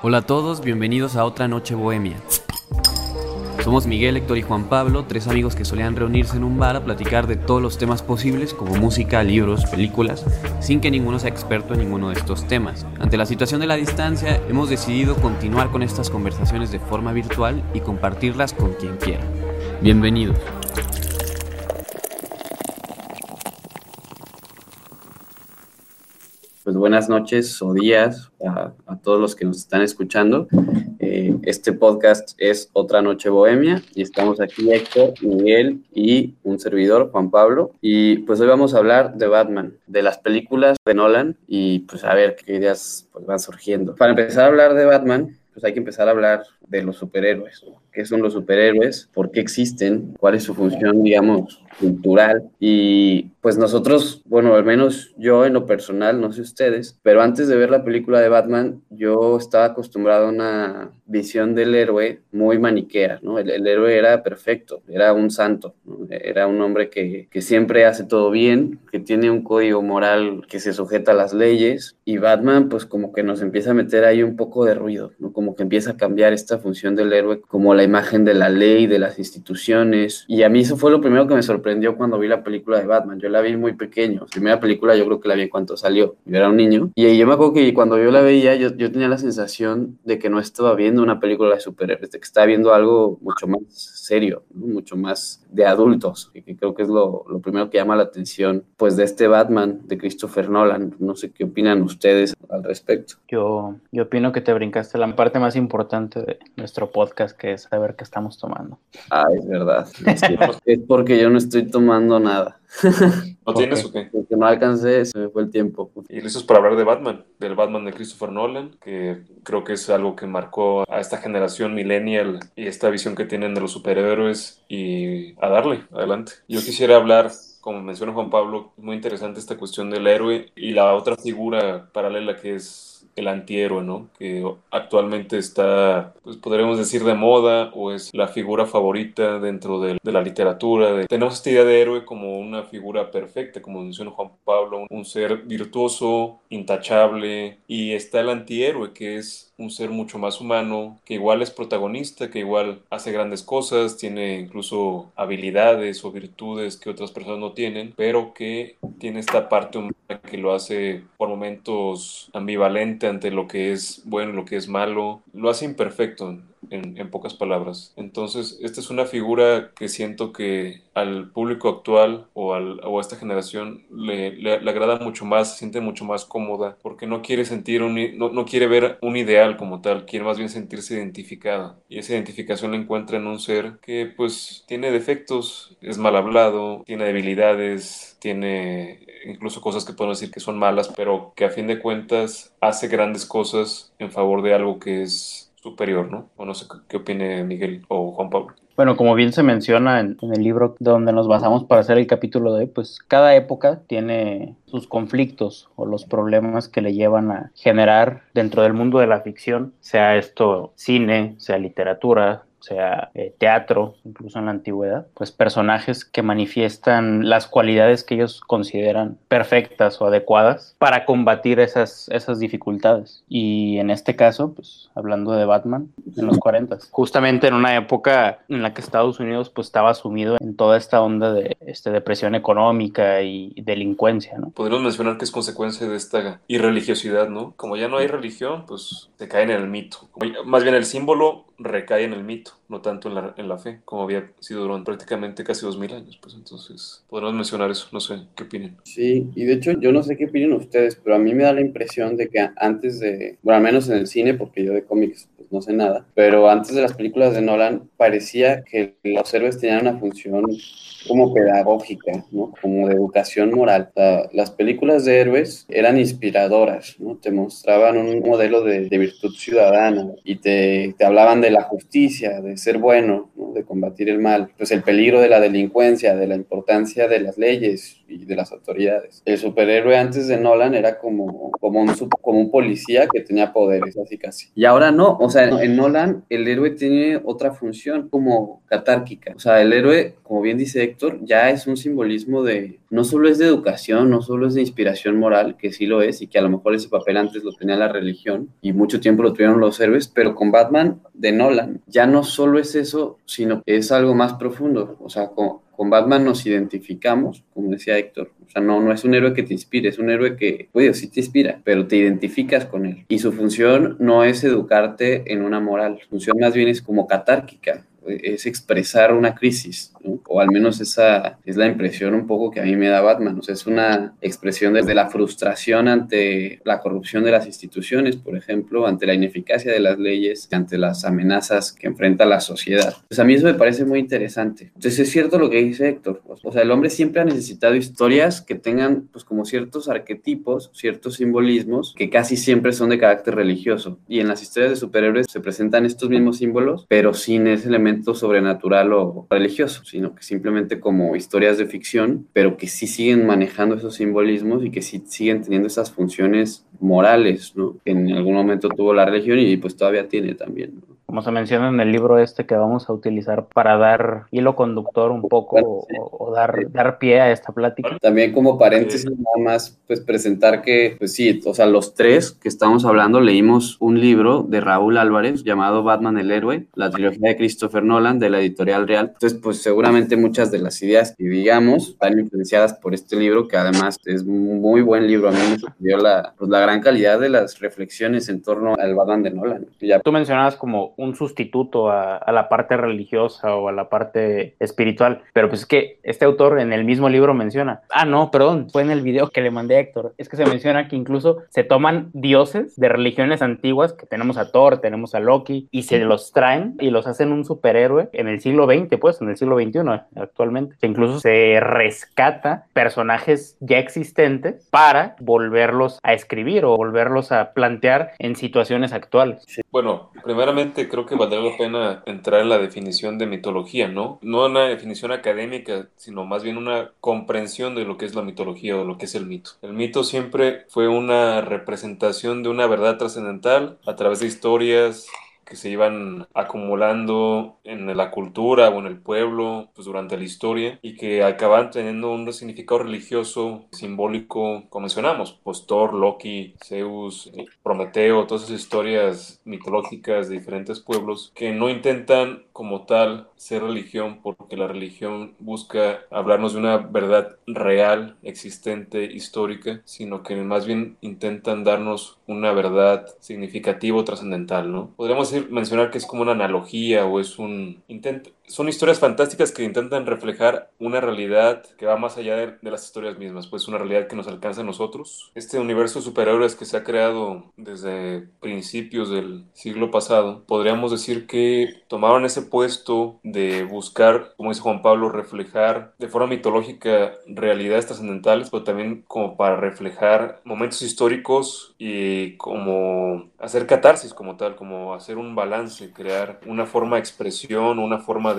Hola a todos, bienvenidos a otra noche bohemia. Somos Miguel, Héctor y Juan Pablo, tres amigos que solían reunirse en un bar a platicar de todos los temas posibles como música, libros, películas, sin que ninguno sea experto en ninguno de estos temas. Ante la situación de la distancia, hemos decidido continuar con estas conversaciones de forma virtual y compartirlas con quien quiera. Bienvenidos. Buenas noches o días a, todos los que nos están escuchando. Eh, este podcast es Otra Noche Bohemia y estamos aquí Héctor, Miguel y un servidor, Juan Pablo. Y pues hoy vamos a hablar de Batman, de las películas de Nolan y pues a ver qué ideas pues, van surgiendo. Para empezar a hablar de Batman, pues hay que empezar a hablar de los superhéroes. ¿Qué son los superhéroes? ¿Por qué existen? ¿Cuál es su función, digamos, cultural? Y pues nosotros, bueno, al menos yo en lo personal, no sé ustedes, pero antes de ver la película de Batman, yo estaba acostumbrado a una visión del héroe muy maniquea, ¿no? El, héroe era perfecto, era un santo, era un hombre que, que siempre hace todo bien, que tiene un código moral que se sujeta a las leyes, y Batman pues como que nos empieza a meter ahí un poco de ruido, ¿no? Como que empieza a cambiar esta función del héroe como la imagen de la ley, de las instituciones. Y a mí eso fue lo primero que me sorprendió cuando vi la película de Batman. Yo la vi muy pequeño. La primera película yo creo que la vi cuando salió. Yo era un niño. Y yo me acuerdo que cuando yo la veía, yo, yo tenía la sensación de que no estaba viendo una película de superhéroes, de que estaba viendo algo mucho más serio, mucho más de adultos, que, creo que es lo, lo, primero que llama la atención, pues de este Batman de Christopher Nolan. No sé qué opinan ustedes al respecto. Yo, yo opino que te brincaste la parte más importante de nuestro podcast, que es saber qué estamos tomando. Ah, es verdad. es porque yo no estoy tomando nada. ¿No tienes o qué? Porque no alcancé, se me fue el tiempo. Y listos para hablar de Batman, del Batman de Christopher Nolan, que creo que es algo que marcó a esta generación millennial y esta visión que tienen de los superhéroes y a darle, adelante. Yo quisiera hablar como menciona Juan Pablo, muy interesante esta cuestión del héroe y la otra figura paralela que es el antihéroe, ¿no? Que actualmente está, pues podríamos decir, de moda o es la figura favorita dentro de, la literatura. tenemos esta idea de héroe como una figura perfecta, como menciona Juan Pablo, un ser virtuoso, intachable, y está el antihéroe, que es un ser mucho más humano, que igual es protagonista, que igual hace grandes cosas, tiene incluso habilidades o virtudes que otras personas no tienen, pero que tiene esta parte humana que lo hace por momentos ambivalente ante lo que es bueno lo que es malo, lo hace imperfecto en, pocas palabras. Entonces, esta es una figura que siento que al público actual o, a esta generación le, le, agrada mucho más, se siente mucho más cómoda, porque no quiere sentir, un, no, no, quiere ver un ideal como tal, quiere más bien sentirse identificada. Y esa identificación la encuentra en un ser que pues tiene defectos, es mal hablado, tiene debilidades, tiene incluso cosas que podemos decir que son malas, pero que a fin de cuentas hace grandes cosas en favor de algo que es superior, ¿no? O no sé qué opine Miguel o Juan Pablo. Bueno, como bien se menciona en, el libro donde nos basamos para hacer el capítulo de hoy, pues cada época tiene sus conflictos o los problemas que le llevan a generar dentro del mundo de la ficción, sea esto cine, sea literatura, sea eh, teatro, incluso en la antigüedad, pues personajes que manifiestan las cualidades que ellos consideran perfectas o adecuadas para combatir esas, esas dificultades. Y en este caso, pues hablando de Batman, en los 40, justamente en una época en la que Estados Unidos pues estaba sumido en toda esta onda de este, depresión económica y delincuencia, ¿no? Podríamos mencionar que es consecuencia de esta irreligiosidad, ¿no? Como ya no hay religión, pues se cae en el mito. Más bien el símbolo recae en el mito, no tanto en la, en la fe, como había sido durante prácticamente casi dos mil años. Pues entonces, podemos mencionar eso, no sé, ¿qué opinan? Sí, y de hecho yo no sé qué opinan ustedes, pero a mí me da la impresión de que antes de, bueno, al menos en el cine, porque yo de cómics pues no sé nada, pero antes de las películas de Nolan parecía que los héroes tenían una función como pedagógica, ¿no? Como de educación moral. las películas de héroes eran inspiradoras, ¿no? Te mostraban un modelo de, virtud ciudadana y te, te, hablaban de la justicia, de ser bueno, ¿no? De combatir el mal, pues el peligro de la delincuencia, de la importancia de las leyes y de las autoridades. El superhéroe antes de Nolan era como, como, un, como un policía que tenía poderes, así casi. Y ahora no, o sea, en, Nolan el héroe tiene otra función como catárquica. O sea, el héroe, como bien dice Héctor, ya es un simbolismo de, no solo es de educación, no solo es de inspiración moral, que sí lo es, y que a lo mejor ese papel antes lo tenía la religión, y mucho tiempo lo tuvieron los héroes, pero con Batman de Nolan ya no solo es eso, sino que es algo más profundo. O sea, con, con Batman nos identificamos, como decía Héctor. O sea, no, no es un héroe que te inspire, es un héroe que, oye, sí te inspira, pero te identificas con él. Y su función no es educarte en una moral, su función más bien es como catárquica, es expresar una crisis, o al menos esa es la impresión un poco que a mí me da Batman, o sea, es una expresión desde la frustración ante la corrupción de las instituciones, por ejemplo, ante la ineficacia de las leyes, ante las amenazas que enfrenta la sociedad. Pues a mí eso me parece muy interesante. Entonces es cierto lo que dice Héctor, o sea, el hombre siempre ha necesitado historias que tengan pues como ciertos arquetipos, ciertos simbolismos que casi siempre son de carácter religioso. Y en las historias de superhéroes se presentan estos mismos símbolos, pero sin ese elemento sobrenatural o religioso, sino que simplemente como historias de ficción, pero que sí siguen manejando esos simbolismos y que sí siguen teniendo esas funciones morales, ¿no? Que en algún momento tuvo la religión y pues todavía tiene también, Como se menciona en el libro este que vamos a utilizar para dar hilo conductor un poco o, dar, dar pie a esta plática. También como paréntesis nada más, pues presentar que, pues sí, o sea, los tres que estamos hablando leímos un libro de Raúl Álvarez llamado Batman el Héroe, la trilogía de Christopher Nolan de la editorial Real. Entonces, pues seguramente muchas de las ideas que digamos están influenciadas por este libro, que además es un muy buen libro. A mí me dio la, pues, la gran calidad de las reflexiones en torno al Batman de Nolan. Ya. Tú mencionabas como un sustituto a, la parte religiosa o a la parte espiritual, pero pues es que este autor en el mismo libro menciona, ah, no, perdón, fue en el video que le mandé a Héctor, es que se menciona que incluso se toman dioses de religiones antiguas, que tenemos a Thor, tenemos a Loki, y se los traen y los hacen un super héroe en el siglo XX, pues, en el siglo XXI actualmente, que incluso se rescata personajes ya existentes para volverlos a escribir o volverlos a plantear en situaciones actuales. Bueno, primeramente creo que valdría la pena entrar en la definición de mitología, ¿no? No una definición académica, sino más bien una comprensión de lo que es la mitología o lo que es el mito. El mito siempre fue una representación de una verdad trascendental a través de historias, que se iban acumulando en la cultura o en el pueblo pues, durante la historia y que acaban teniendo un significado religioso, simbólico, como mencionamos, pues Thor, Loki, Zeus, Prometeo, todas esas historias mitológicas de diferentes pueblos que no intentan como tal ser religión porque la religión busca hablarnos de una verdad real, existente, histórica, sino que más bien intentan darnos una verdad significativa o trascendental, ¿no? Podríamos decir mencionar que es como una analogía o es un intento. Son historias fantásticas que intentan reflejar una realidad que va más allá de, las historias mismas, pues una realidad que nos alcanza a nosotros. Este universo de superhéroes que se ha creado desde principios del siglo pasado, podríamos decir que tomaron ese puesto de buscar, como dice Juan Pablo, reflejar de forma mitológica realidades trascendentales, pero también como para reflejar momentos históricos y como hacer catarsis como tal, como hacer un balance, crear una forma de expresión, una forma de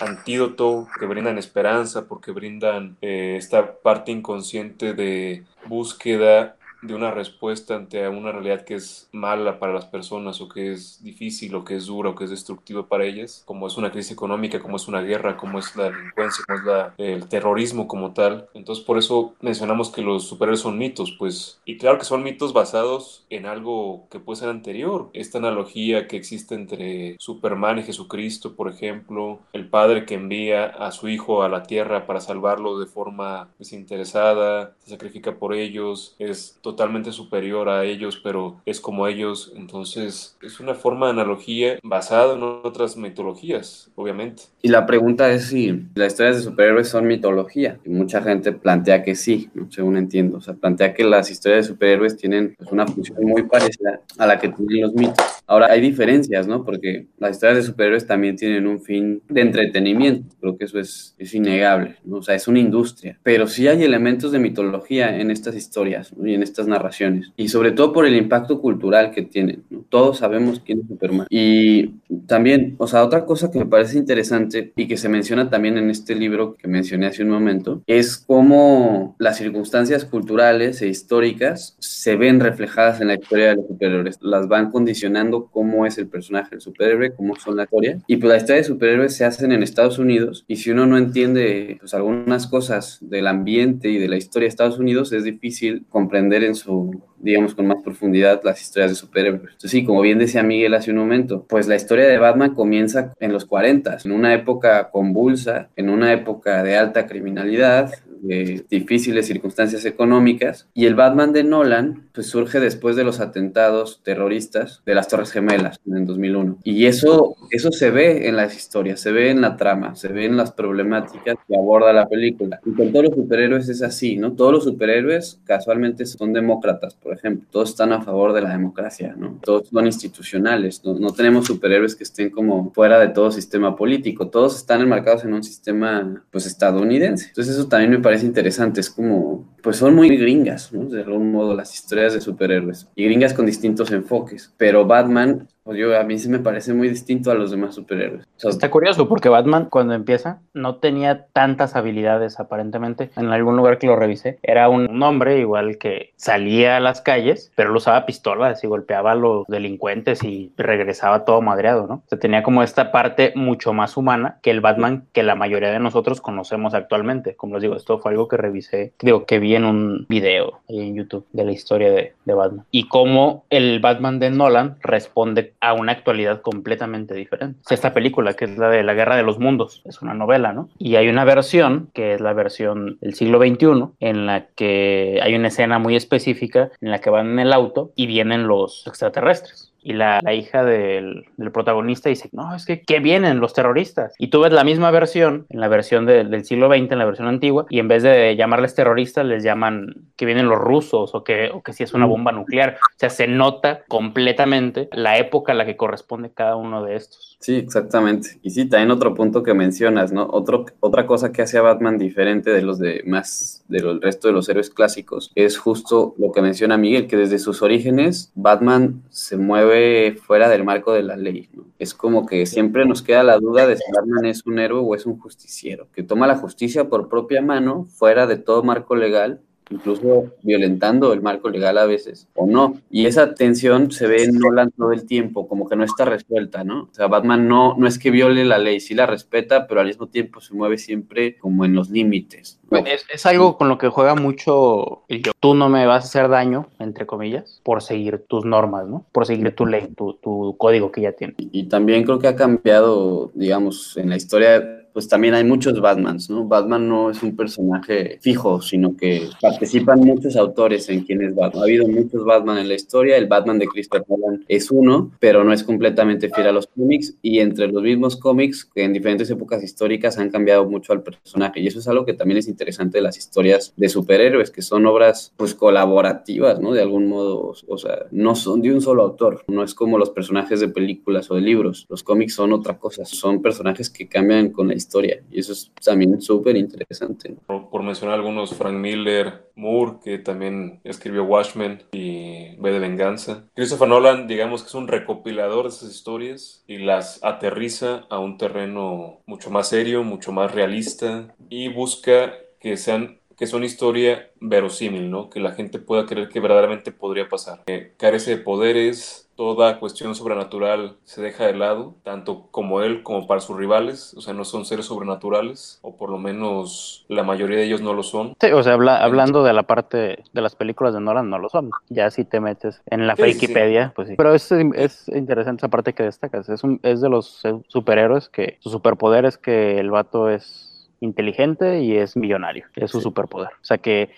antídoto que brindan esperanza, porque brindan eh, esta parte inconsciente de búsqueda de una respuesta ante una realidad que es mala para las personas o que es difícil o que es dura o que es destructiva para ellas, como es una crisis económica, como es una guerra, como es la delincuencia, como es la, el terrorismo como tal. Entonces por eso mencionamos que los superhéroes son mitos, pues, y claro que son mitos basados en algo que puede ser anterior. Esta analogía que existe entre Superman y Jesucristo, por ejemplo, el padre que envía a su hijo a la tierra para salvarlo de forma desinteresada, se sacrifica por ellos, es totalmente superior a ellos, pero es como ellos. Entonces, es una forma de analogía basada en otras mitologías, obviamente. Y la pregunta es si las historias de superhéroes son mitología. Y mucha gente plantea que sí, según entiendo. O sea, plantea que las historias de superhéroes tienen pues, una función muy parecida a la que tienen los mitos. Ahora, hay diferencias, ¿no? Porque las historias de superhéroes también tienen un fin de entretenimiento. Creo que eso es, es innegable, ¿no? O sea, es una industria. Pero sí hay elementos de mitología en estas historias y en estas narraciones. Y sobre todo por el impacto cultural que tienen, ¿no? Todos sabemos quién es Superman. Y también, o sea, otra cosa que me parece interesante y que se menciona también en este libro que mencioné hace un momento, es cómo las circunstancias culturales e históricas se ven reflejadas en la historia de los superhéroes. Las van condicionando cómo es el personaje del superhéroe, cómo son la historia. Y pues la historia de superhéroes se hacen en Estados Unidos y si uno no entiende pues algunas cosas del ambiente y de la historia de Estados Unidos, es difícil comprender en su digamos, con más profundidad las historias de superhéroes. Entonces, sí, como bien decía Miguel hace un momento, pues la historia de Batman comienza en los 40, en una época convulsa, en una época de alta criminalidad, de difíciles circunstancias económicas. Y el Batman de Nolan, pues surge después de los atentados terroristas de las Torres Gemelas en 2001. Y eso, eso se ve en las historias, se ve en la trama, se ve en las problemáticas que aborda la película. Y con todos los superhéroes es así, ¿no? Todos los superhéroes casualmente son demócratas, por ejemplo. Todos están a favor de la democracia, ¿no? Todos son institucionales. No, no tenemos superhéroes que estén como fuera de todo sistema político. Todos están enmarcados en un sistema, pues, estadounidense. Entonces eso también me parece interesante. Es como, pues son muy gringas, ¿no? De algún modo, las historias de superhéroes. Y gringas con distintos enfoques. Pero Batman yo, a mí sí me parece muy distinto a los demás superhéroes. Está curioso porque Batman cuando empieza no tenía tantas habilidades aparentemente. En algún lugar que lo revisé, era un hombre igual que salía a las calles, pero él usaba pistolas y golpeaba a los delincuentes y regresaba todo madreado, ¿no? O tenía como esta parte mucho más humana que el Batman que la mayoría de nosotros conocemos actualmente. Como les digo, esto fue algo que revisé, digo, que vi en un video en YouTube de la historia de Batman. Y cómo el Batman de Nolan responde a una actualidad completamente diferente. Esta película, que es la de la Guerra de los Mundos, es una novela, ¿no? Y hay una versión, que es la versión del siglo XXI, en la que hay una escena muy específica en la que van en el auto y vienen los extraterrestres y la, hija del, protagonista dice, no, es que, ¿qué vienen los terroristas? Y tú ves la misma versión, en la versión del siglo XX, en la versión antigua, y en vez de llamarles terroristas, les llaman que vienen los rusos o que, o que si es una bomba nuclear. O sea, se nota completamente la época a la que corresponde cada uno de estos. Sí, exactamente. Y sí, también otro punto que mencionas, ¿no? Otro, otra cosa que hace a Batman diferente de los demás, del resto de los héroes clásicos, es justo lo que menciona Miguel, que desde sus orígenes Batman se mueve fuera del marco de la ley. Es como que siempre nos queda la duda de si Batman es un héroe o es un justiciero, que toma la justicia por propia mano, fuera de todo marco legal, incluso violentando el marco legal a veces, o no. Y esa tensión se ve en Nolan todo el tiempo, como que no está resuelta, ¿no? O sea, Batman no, no es que viole la ley, sí la respeta, pero al mismo tiempo se mueve siempre como en los límites. Es, algo con lo que juega mucho el yo. Tú no me vas a hacer daño, entre comillas, por seguir tus normas, ¿no? Por seguir tu ley, tu, tu código que ya tienes. y también creo que ha cambiado, digamos, en la historia pues también hay muchos Batmans, ¿no? Batman no es un personaje fijo, sino que participan muchos autores en quién es. Ha habido muchos Batman en la historia, el Batman de Christopher Nolan es uno, pero no es completamente fiel a los cómics y entre los mismos cómics en diferentes épocas históricas han cambiado mucho al personaje y eso es algo que también es interesante de las historias de superhéroes, que son obras pues colaborativas, ¿no? De algún modo, o sea, no son de un solo autor, no es como los personajes de películas o de libros, los cómics son otra cosa, son personajes que cambian con la historia historia. Y eso es también súper interesante. Por, mencionar algunos, Frank Miller, Moore, que también escribió Watchmen y V de Venganza. Christopher Nolan, digamos que es un recopilador de esas historias y las aterriza a un terreno mucho más serio, mucho más realista y busca que sean que son historia verosímil, ¿no? Que la gente pueda creer que verdaderamente podría pasar. carece de poderes, toda cuestión sobrenatural se deja de lado, tanto como él como para sus rivales, o sea, no son seres sobrenaturales, o por lo menos la mayoría de ellos no lo son. Sí, o sea, hablando de la parte de las películas de Nolan, no lo son. Ya si te metes en la Wikipedia, pues sí. Pero es, es, interesante esa parte que destacas, es, un, es de los superhéroes que su superpoder es que el vato es inteligente y es millonario, es su superpoder. O sea que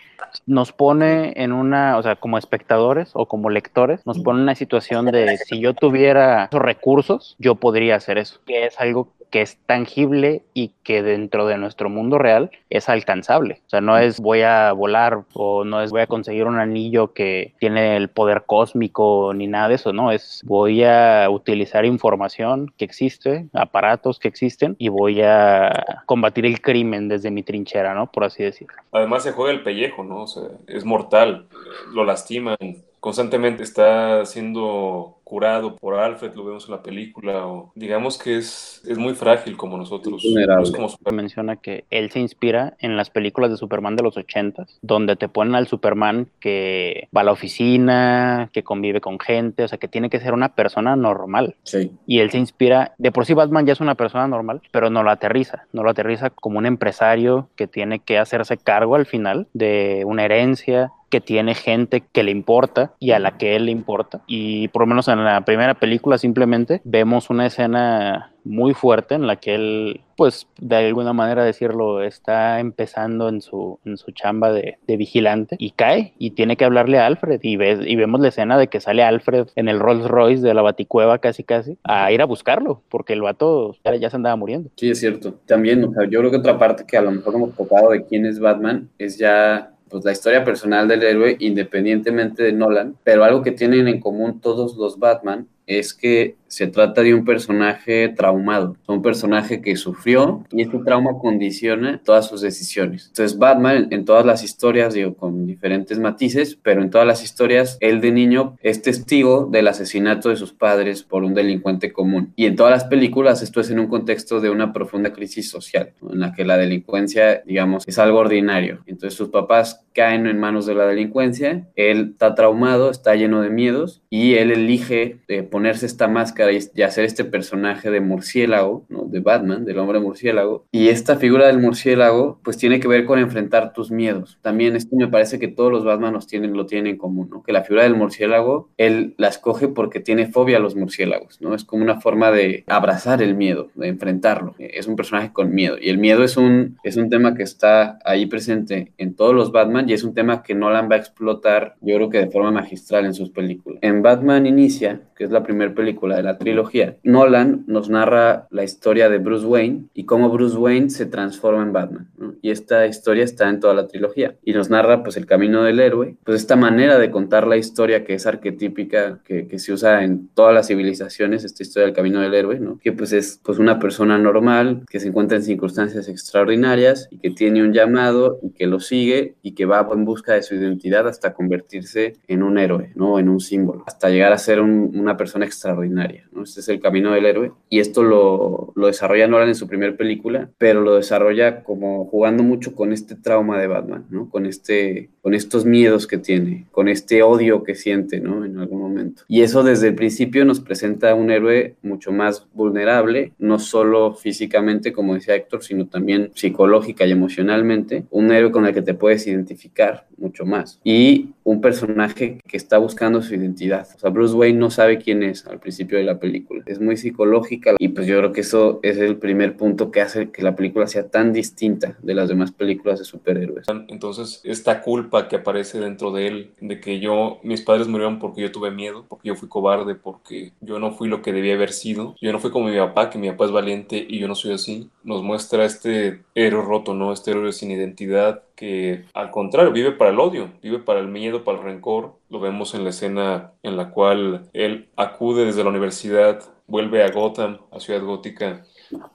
nos pone en una, o sea, como espectadores o como lectores, nos pone en una situación de si yo tuviera esos recursos, yo podría hacer eso, que es algo que es tangible y que dentro de nuestro mundo real es alcanzable. O sea, no es voy a volar o no es voy a conseguir un anillo que tiene el poder cósmico ni nada de eso, no, es voy a utilizar información que existe, aparatos que existen y voy a combatir el crimen desde mi trinchera, ¿no? Por así decirlo. Además se juega el pellejo, ¿no? O sea, es mortal, lo lastiman constantemente está siendo curado por Alfred, lo vemos en la película, o digamos que es, es muy frágil como nosotros. No es como Menciona que él se inspira en las películas de Superman de los 80, donde te ponen al Superman que va a la oficina, que convive con gente, o sea, que tiene que ser una persona normal. Sí. Y él se inspira, de por sí Batman ya es una persona normal, pero no lo aterriza, no lo aterriza como un empresario que tiene que hacerse cargo al final de una herencia, que tiene gente que le importa y a la que él le importa. Y por lo menos en la primera película simplemente vemos una escena muy fuerte en la que él, pues de alguna manera decirlo, está empezando en su, en su chamba de, vigilante y cae y tiene que hablarle a Alfred y, ves, y vemos la escena de que sale Alfred en el Rolls Royce de la Baticueva casi casi a ir a buscarlo porque el vato ya, se andaba muriendo. Sí, es cierto. También, yo creo que otra parte que a lo mejor hemos tocado de quién es Batman es ya pues, la historia personal del héroe independientemente de Nolan, pero algo que tienen en común todos los Batman es que se trata de un personaje traumado, un personaje que sufrió y este trauma condiciona todas sus decisiones. Entonces Batman en todas las historias, digo, con diferentes matices, pero en todas las historias, él de niño es testigo del asesinato de sus padres por un delincuente común. Y en todas las películas esto es en un contexto de una profunda crisis social, en la que la delincuencia, digamos, es algo ordinario. Entonces sus papás caen en manos de la delincuencia, él está traumado, está lleno de miedos y él elige eh, ponerse esta máscara y, hacer este personaje de murciélago, ¿no? de Batman, del hombre murciélago. Y esta figura del murciélago, pues tiene que ver con enfrentar tus miedos. También esto me parece que todos los Batmanos tienen, lo tienen en común, ¿no? que la figura del murciélago, él la escoge porque tiene fobia a los murciélagos, ¿no? Es como una forma de abrazar el miedo, de enfrentarlo. Es un personaje con miedo. Y el miedo es un, es un tema que está ahí presente en todos los Batman y es un tema que Nolan va a explotar, yo creo que de forma magistral en sus películas. En Batman Inicia, que es la primera película de la trilogía, Nolan nos narra la historia de Bruce Wayne y cómo Bruce Wayne se transforma en Batman. Y esta historia está en toda la trilogía y nos narra pues el camino del héroe, pues esta manera de contar la historia que es arquetípica, que, que se usa en todas las civilizaciones, esta historia del camino del héroe, ¿no? que pues es pues una persona normal que se encuentra en circunstancias extraordinarias y que tiene un llamado y que lo sigue y que va en busca de su identidad hasta convertirse en un héroe, ¿no? En un símbolo, hasta llegar a ser una persona extraordinaria, ¿no? Este es el camino del héroe. Y esto lo, lo desarrolla Nolan en su primera película, pero lo desarrolla como jugando mucho con este trauma de Batman, ¿no? Con, este, con estos miedos que tiene, con este odio que siente, ¿no? En algún momento. Y eso desde el principio nos presenta a un héroe mucho más vulnerable, no solo físicamente, como decía Héctor, sino también psicológica y emocionalmente. Un héroe con el que te puedes identificar mucho más. Y un personaje que está buscando su identidad. O sea, Bruce Wayne no sabe quién es al principio de la película. Es muy psicológica y pues yo creo que eso es el primer punto que hace que la película sea tan distinta de las demás películas de superhéroes. Entonces, esta culpa que aparece dentro de él, de que yo, mis padres murieron porque yo tuve miedo, porque yo fui cobarde, porque yo no fui lo que debía haber sido, yo no fui como mi papá, que mi papá es valiente y yo no soy así, nos muestra este héroe roto, ¿no? Este héroe sin identidad que al contrario vive para el odio, vive para el miedo, para el rencor. Lo vemos en la escena en la cual él acude desde la universidad, vuelve a Gotham, a Ciudad Gótica,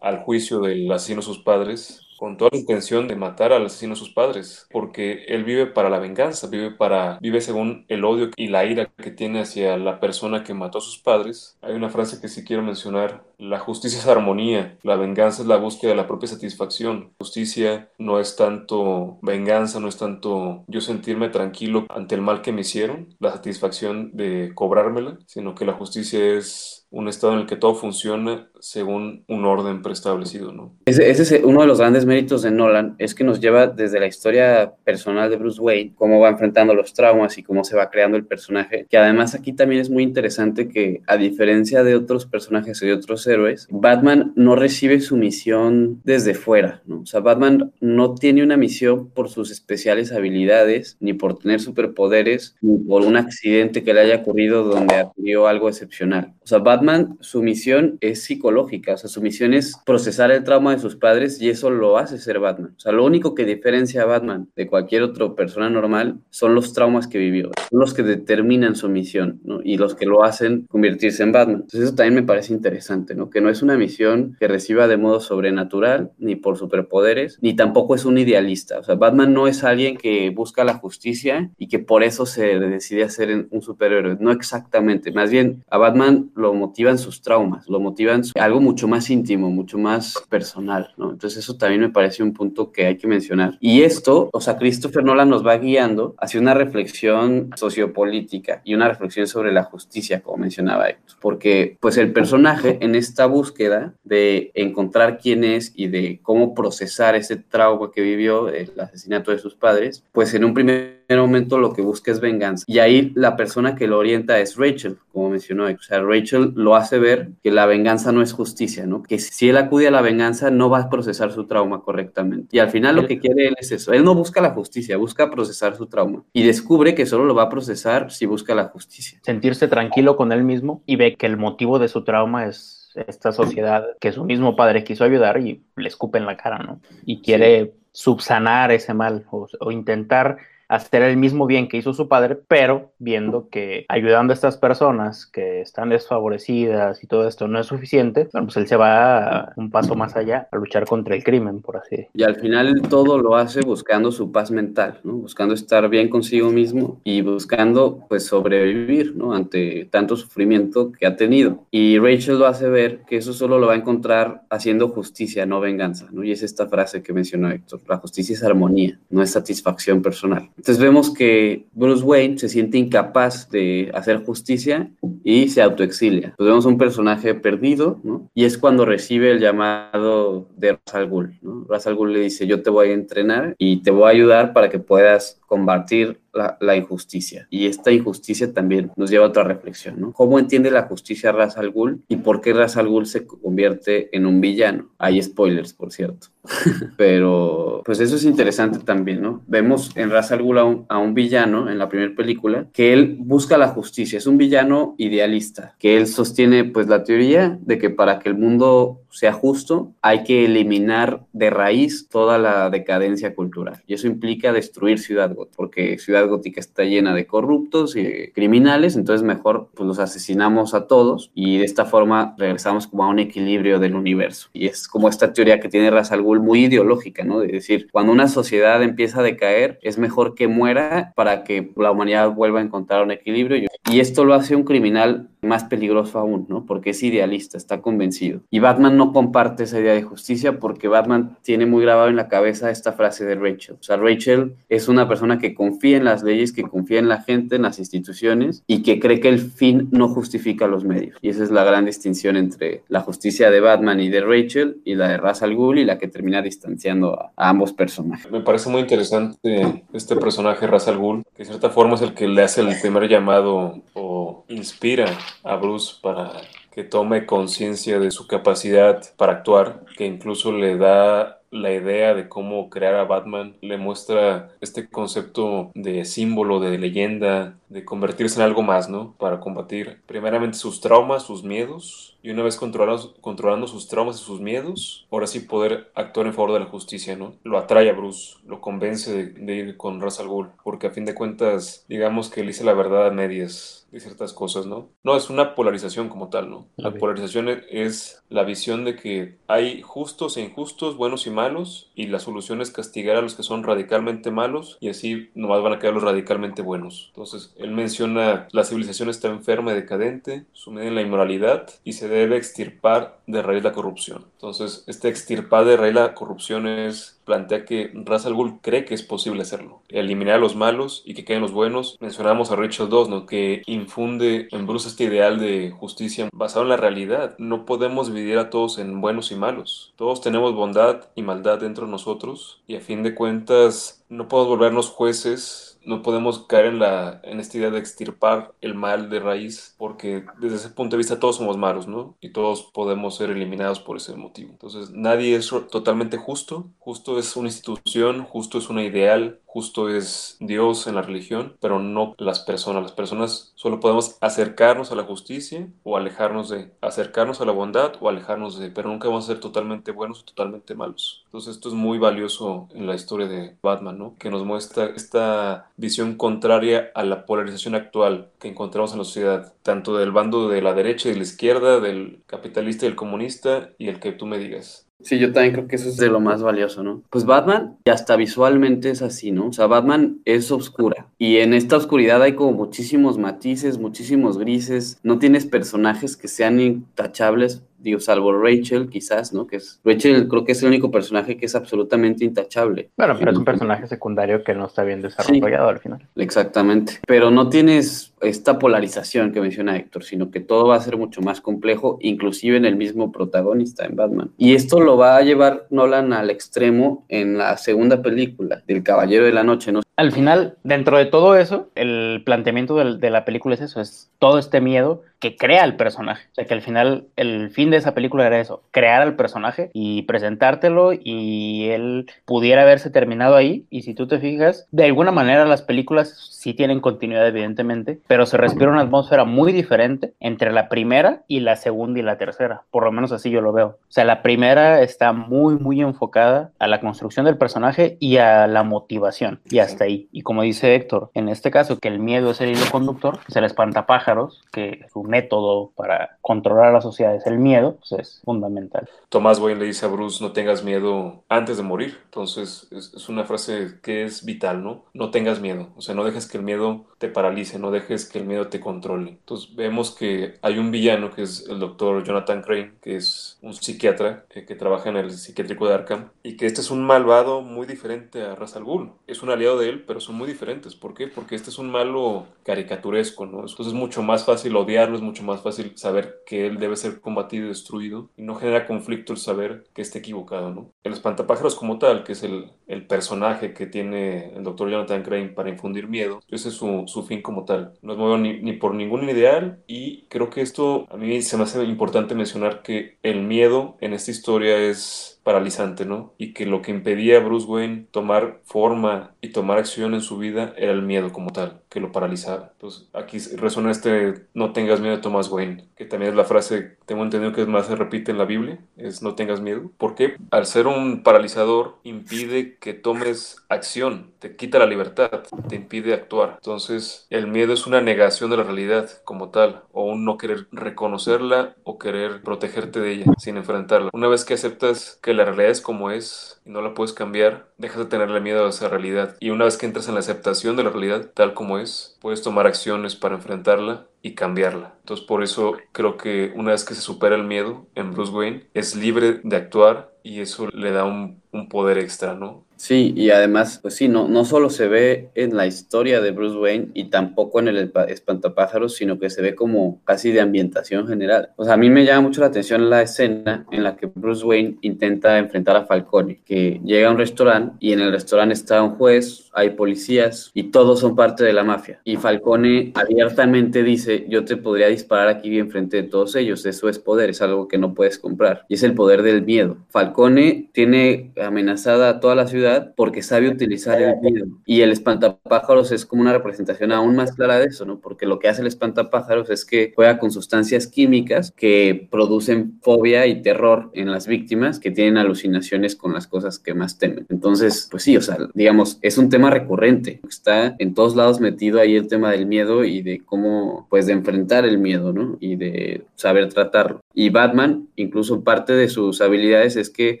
al juicio del asesino de sus padres con toda la intención de matar al asesino de sus padres, porque él vive para la venganza, vive para vive según el odio y la ira que tiene hacia la persona que mató a sus padres. Hay una frase que sí quiero mencionar, la justicia es armonía, la venganza es la búsqueda de la propia satisfacción. Justicia no es tanto venganza, no es tanto yo sentirme tranquilo ante el mal que me hicieron, la satisfacción de cobrármela, sino que la justicia es un estado en el que todo funciona según un orden preestablecido, ¿no? Ese, ese, es uno de los grandes méritos de Nolan, es que nos lleva desde la historia personal de Bruce Wayne, cómo va enfrentando los traumas y cómo se va creando el personaje, que además aquí también es muy interesante que a diferencia de otros personajes y de otros héroes, Batman no recibe su misión desde fuera, ¿no? O sea, Batman no tiene una misión por sus especiales habilidades, ni por tener superpoderes, ni por un accidente que le haya ocurrido donde adquirió algo excepcional. O sea, Batman, su misión es psicológica, o sea, su misión es procesar el trauma de sus padres y eso lo hace ser Batman. O sea, lo único que diferencia a Batman de cualquier otra persona normal son los traumas que vivió, son los que determinan su misión ¿no? y los que lo hacen convertirse en Batman. Entonces eso también me parece interesante, ¿no? que no es una misión que reciba de modo sobrenatural, ni por superpoderes, ni tampoco es un idealista. O sea, Batman no es alguien que busca la justicia y que por eso se decide hacer un superhéroe. No exactamente. Más bien, a Batman lo motivan sus traumas, lo motivan algo mucho más íntimo, mucho más personal. Entonces eso también me parece un punto que hay que mencionar. Y esto, o sea, Christopher Nolan nos va guiando hacia una reflexión sociopolítica y una reflexión sobre la justicia, como mencionaba Héctor. Porque pues el personaje en esta búsqueda de encontrar quién es y de cómo procesar ese trauma que vivió, el asesinato de sus padres, pues en un primer momento lo que busca es venganza. Y ahí la persona que lo orienta es Rachel, como mencionó. O sea, Rachel lo hace ver que la venganza no es justicia, ¿no? Que si él acude a la venganza no va a procesar su trauma correctamente. Y al final lo que quiere él es eso. Él no busca la justicia, busca procesar su trauma. Y descubre que solo lo va a procesar si busca la justicia. Sentirse tranquilo con él mismo y ve que el motivo de su trauma es esta sociedad que su mismo padre quiso ayudar y le escupe en la cara, ¿no? Y quiere subsanar ese mal o, o intentar hacer el mismo bien que hizo su padre, pero viendo que ayudando a estas personas que están desfavorecidas y todo esto no es suficiente, bueno, pues él se va un paso más allá a luchar contra el crimen, por así decirlo. Y al final todo lo hace buscando su paz mental, ¿no? Buscando estar bien consigo mismo y buscando, pues, sobrevivir, ¿no? Ante tanto sufrimiento que ha tenido. Y Rachel lo hace ver que eso solo lo va a encontrar haciendo justicia, no venganza, ¿no? Y es esta frase que mencionó Héctor, la justicia es armonía, no es satisfacción personal. Entonces vemos que Bruce Wayne se siente incapaz de hacer justicia y se autoexilia. Pues vemos un personaje perdido, ¿no? Y es cuando recibe el llamado de Ra's al ¿no? Ra's al le dice, yo te voy a entrenar y te voy a ayudar para que puedas combatir la, injusticia. Y esta injusticia también nos lleva a otra reflexión, ¿no? ¿Cómo entiende la justicia Ra's al Ghul y por qué Ra's al Ghul se convierte en un villano? Hay spoilers, por cierto. Pero, pues eso es interesante también, ¿no? Vemos en Ra's al Ghul a un, a un villano en la primera película que él busca la justicia, es un villano idealista, que él sostiene, pues, la teoría de que para que el mundo sea justo, hay que eliminar de raíz toda la decadencia cultural. Y eso implica destruir Ciudad Gótica, porque Ciudad Gótica está llena de corruptos y criminales, entonces mejor pues los asesinamos a todos y de esta forma regresamos como a un equilibrio del universo. Y es como esta teoría que tiene Ra's al muy ideológica, ¿no? De decir, cuando una sociedad empieza a decaer, es mejor que muera para que la humanidad vuelva a encontrar un equilibrio. Y esto lo hace un criminal más peligroso aún, ¿no? Porque es idealista, está convencido. Y Batman no comparte esa idea de justicia porque Batman tiene muy grabado en la cabeza esta frase de Rachel. O sea, Rachel es una persona que confía en las leyes, que confía en la gente, en las instituciones y que cree que el fin no justifica los medios. Y esa es la gran distinción entre la justicia de Batman y de Rachel y la de Ra's al Ghul y la que termina distanciando a, ambos personajes. Me parece muy interesante este personaje Ra's al Ghul, que de cierta forma es el que le hace el primer llamado o inspira a Bruce para que tome conciencia de su capacidad para actuar, que incluso le da la idea de cómo crear a Batman, le muestra este concepto de símbolo, de leyenda, de convertirse en algo más, ¿no? Para combatir primeramente sus traumas, sus miedos, y una vez controlando, controlando sus traumas y sus miedos, ahora sí poder actuar en favor de la justicia, ¿no? Lo atrae a Bruce, lo convence de, ir con Ra's al Ghul, porque a fin de cuentas, digamos que él dice la verdad a medias de ciertas cosas, ¿no? No, es una polarización como tal, ¿no? La polarización es la visión de que hay justos e injustos, buenos y malos, y la solución es castigar a los que son radicalmente malos, y así nomás van a quedar los radicalmente buenos. Entonces, él menciona la civilización está enferma y decadente, sumida en la inmoralidad, y se debe extirpar de raíz la corrupción. Entonces, este extirpar de raíz la corrupción es plantea que Ra's al cree que es posible hacerlo, eliminar a los malos y que queden los buenos. Mencionamos a 2, ¿no? que infunde en Bruce este ideal de justicia basado en la realidad. No podemos dividir a todos en buenos y malos. Todos tenemos bondad y maldad dentro de nosotros y a fin de cuentas no podemos volvernos jueces no podemos caer en, la, en esta idea de extirpar el mal de raíz, porque desde ese punto de vista todos somos malos, ¿no? Y todos podemos ser eliminados por ese motivo. Entonces, nadie es totalmente justo. Justo es una institución, justo es una ideal, justo es Dios en la religión, pero no las personas. Las personas solo podemos acercarnos a la justicia o alejarnos de, acercarnos a la bondad o alejarnos de, pero nunca vamos a ser totalmente buenos o totalmente malos. Entonces esto es muy valioso en la historia de Batman, ¿no? Que nos muestra esta visión contraria a la polarización actual que encontramos en la sociedad, tanto del bando de la derecha y de la izquierda, del capitalista y el comunista y el que tú me digas. Sí, yo también creo que eso es de lo más valioso, ¿no? Pues Batman, y hasta visualmente es así, ¿no? O sea, Batman es oscura. Y en esta oscuridad hay como muchísimos matices, muchísimos grises. No tienes personajes que sean intachables digo, salvo Rachel, quizás, ¿no? Que es, Rachel creo que es el único personaje que es absolutamente intachable. Bueno, pero es un personaje secundario que no está bien desarrollado al final. Exactamente. Pero no tienes esta polarización que menciona Héctor, sino que todo va a ser mucho más complejo, inclusive en el mismo protagonista, en Batman. Y esto lo va a llevar Nolan al extremo en la segunda película, del Caballero de la Noche, ¿no? Al final, dentro de todo eso, el planteamiento de, la película es eso, es todo este miedo que crea el personaje. O sea, que al final el fin de esa película era eso, crear al personaje y presentártelo y él pudiera haberse terminado ahí. Y si tú te fijas, de alguna manera las películas sí tienen continuidad, evidentemente, pero se respira una atmósfera muy diferente entre la primera y la segunda y la tercera. Por lo menos así yo lo veo. O sea, la primera está muy, muy enfocada a la construcción del personaje y a la motivación. Y hasta Y como dice Héctor, en este caso, que el miedo es el hilo conductor, es el espantapájaros, que su método para controlar a la sociedad es el miedo, pues es fundamental. Tomás Wayne le dice a Bruce, no tengas miedo antes de morir. Entonces, es, es una frase que es vital, ¿no? No tengas miedo. O sea, no dejes que el miedo te paralice, no dejes que el miedo te controle. Entonces, vemos que hay un villano que es el doctor Jonathan Crane, que es un psiquiatra eh, que trabaja en el psiquiátrico de Arkham, y que este es un malvado muy diferente a Ra's al Ghul. Es un aliado de él, pero son muy diferentes. ¿Por qué? Porque este es un malo caricaturesco, ¿no? Entonces es mucho más fácil odiarlo, es mucho más fácil saber que él debe ser combatido y destruido, y no genera conflicto el saber que esté equivocado, ¿no? El espantapájaros como tal, que es el, el personaje que tiene el doctor Jonathan Crane para infundir miedo, ese es su, su fin como tal. No es muevo ni, ni por ningún ideal, y creo que esto a mí se me hace importante mencionar que el miedo en esta historia es paralizante, ¿no? Y que lo que impedía a Bruce Wayne tomar forma y tomar acción en su vida era el miedo como tal, que lo paralizaba. Entonces, aquí resuena este no tengas miedo de Thomas Wayne, que también es la frase, tengo entendido que es más se repite en la Biblia, es no tengas miedo. ¿Por qué? Al ser un paralizador impide que tomes acción, te quita la libertad, te impide actuar. Entonces, el miedo es una negación de la realidad como tal, o un no querer reconocerla o querer protegerte de ella sin enfrentarla. Una vez que aceptas que la realidad es como es y no la puedes cambiar, dejas de tenerle miedo a esa realidad. Y una vez que entras en la aceptación de la realidad tal como es, puedes tomar acciones para enfrentarla y cambiarla. Entonces por eso creo que una vez que se supera el miedo en Bruce Wayne, es libre de actuar y eso le da un, un poder extra, ¿no? Sí, y además, pues sí, no, no solo se ve en la historia de Bruce Wayne y tampoco en el espantapájaros, sino que se ve como casi de ambientación general. O sea, a mí me llama mucho la atención la escena en la que Bruce Wayne intenta enfrentar a Falcone, que llega a un restaurante y en el restaurante está un juez, hay policías y todos son parte de la mafia. Y Falcone abiertamente dice, yo te podría disparar aquí enfrente de todos ellos, eso es poder, es algo que no puedes comprar. Y es el poder del miedo. Falcone tiene amenazada a toda la ciudad porque sabe utilizar el miedo. Y el espantapájaros es como una representación aún más clara de eso, ¿no? Porque lo que hace el espantapájaros es que juega con sustancias químicas que producen fobia y terror en las víctimas que tienen alucinaciones con las cosas que más temen. Entonces, pues sí, o sea, digamos, es un tema recurrente. Está en todos lados metido ahí el tema del miedo y de cómo, pues, de enfrentar el miedo, ¿no? Y de saber tratarlo. Y Batman, incluso parte de sus habilidades es que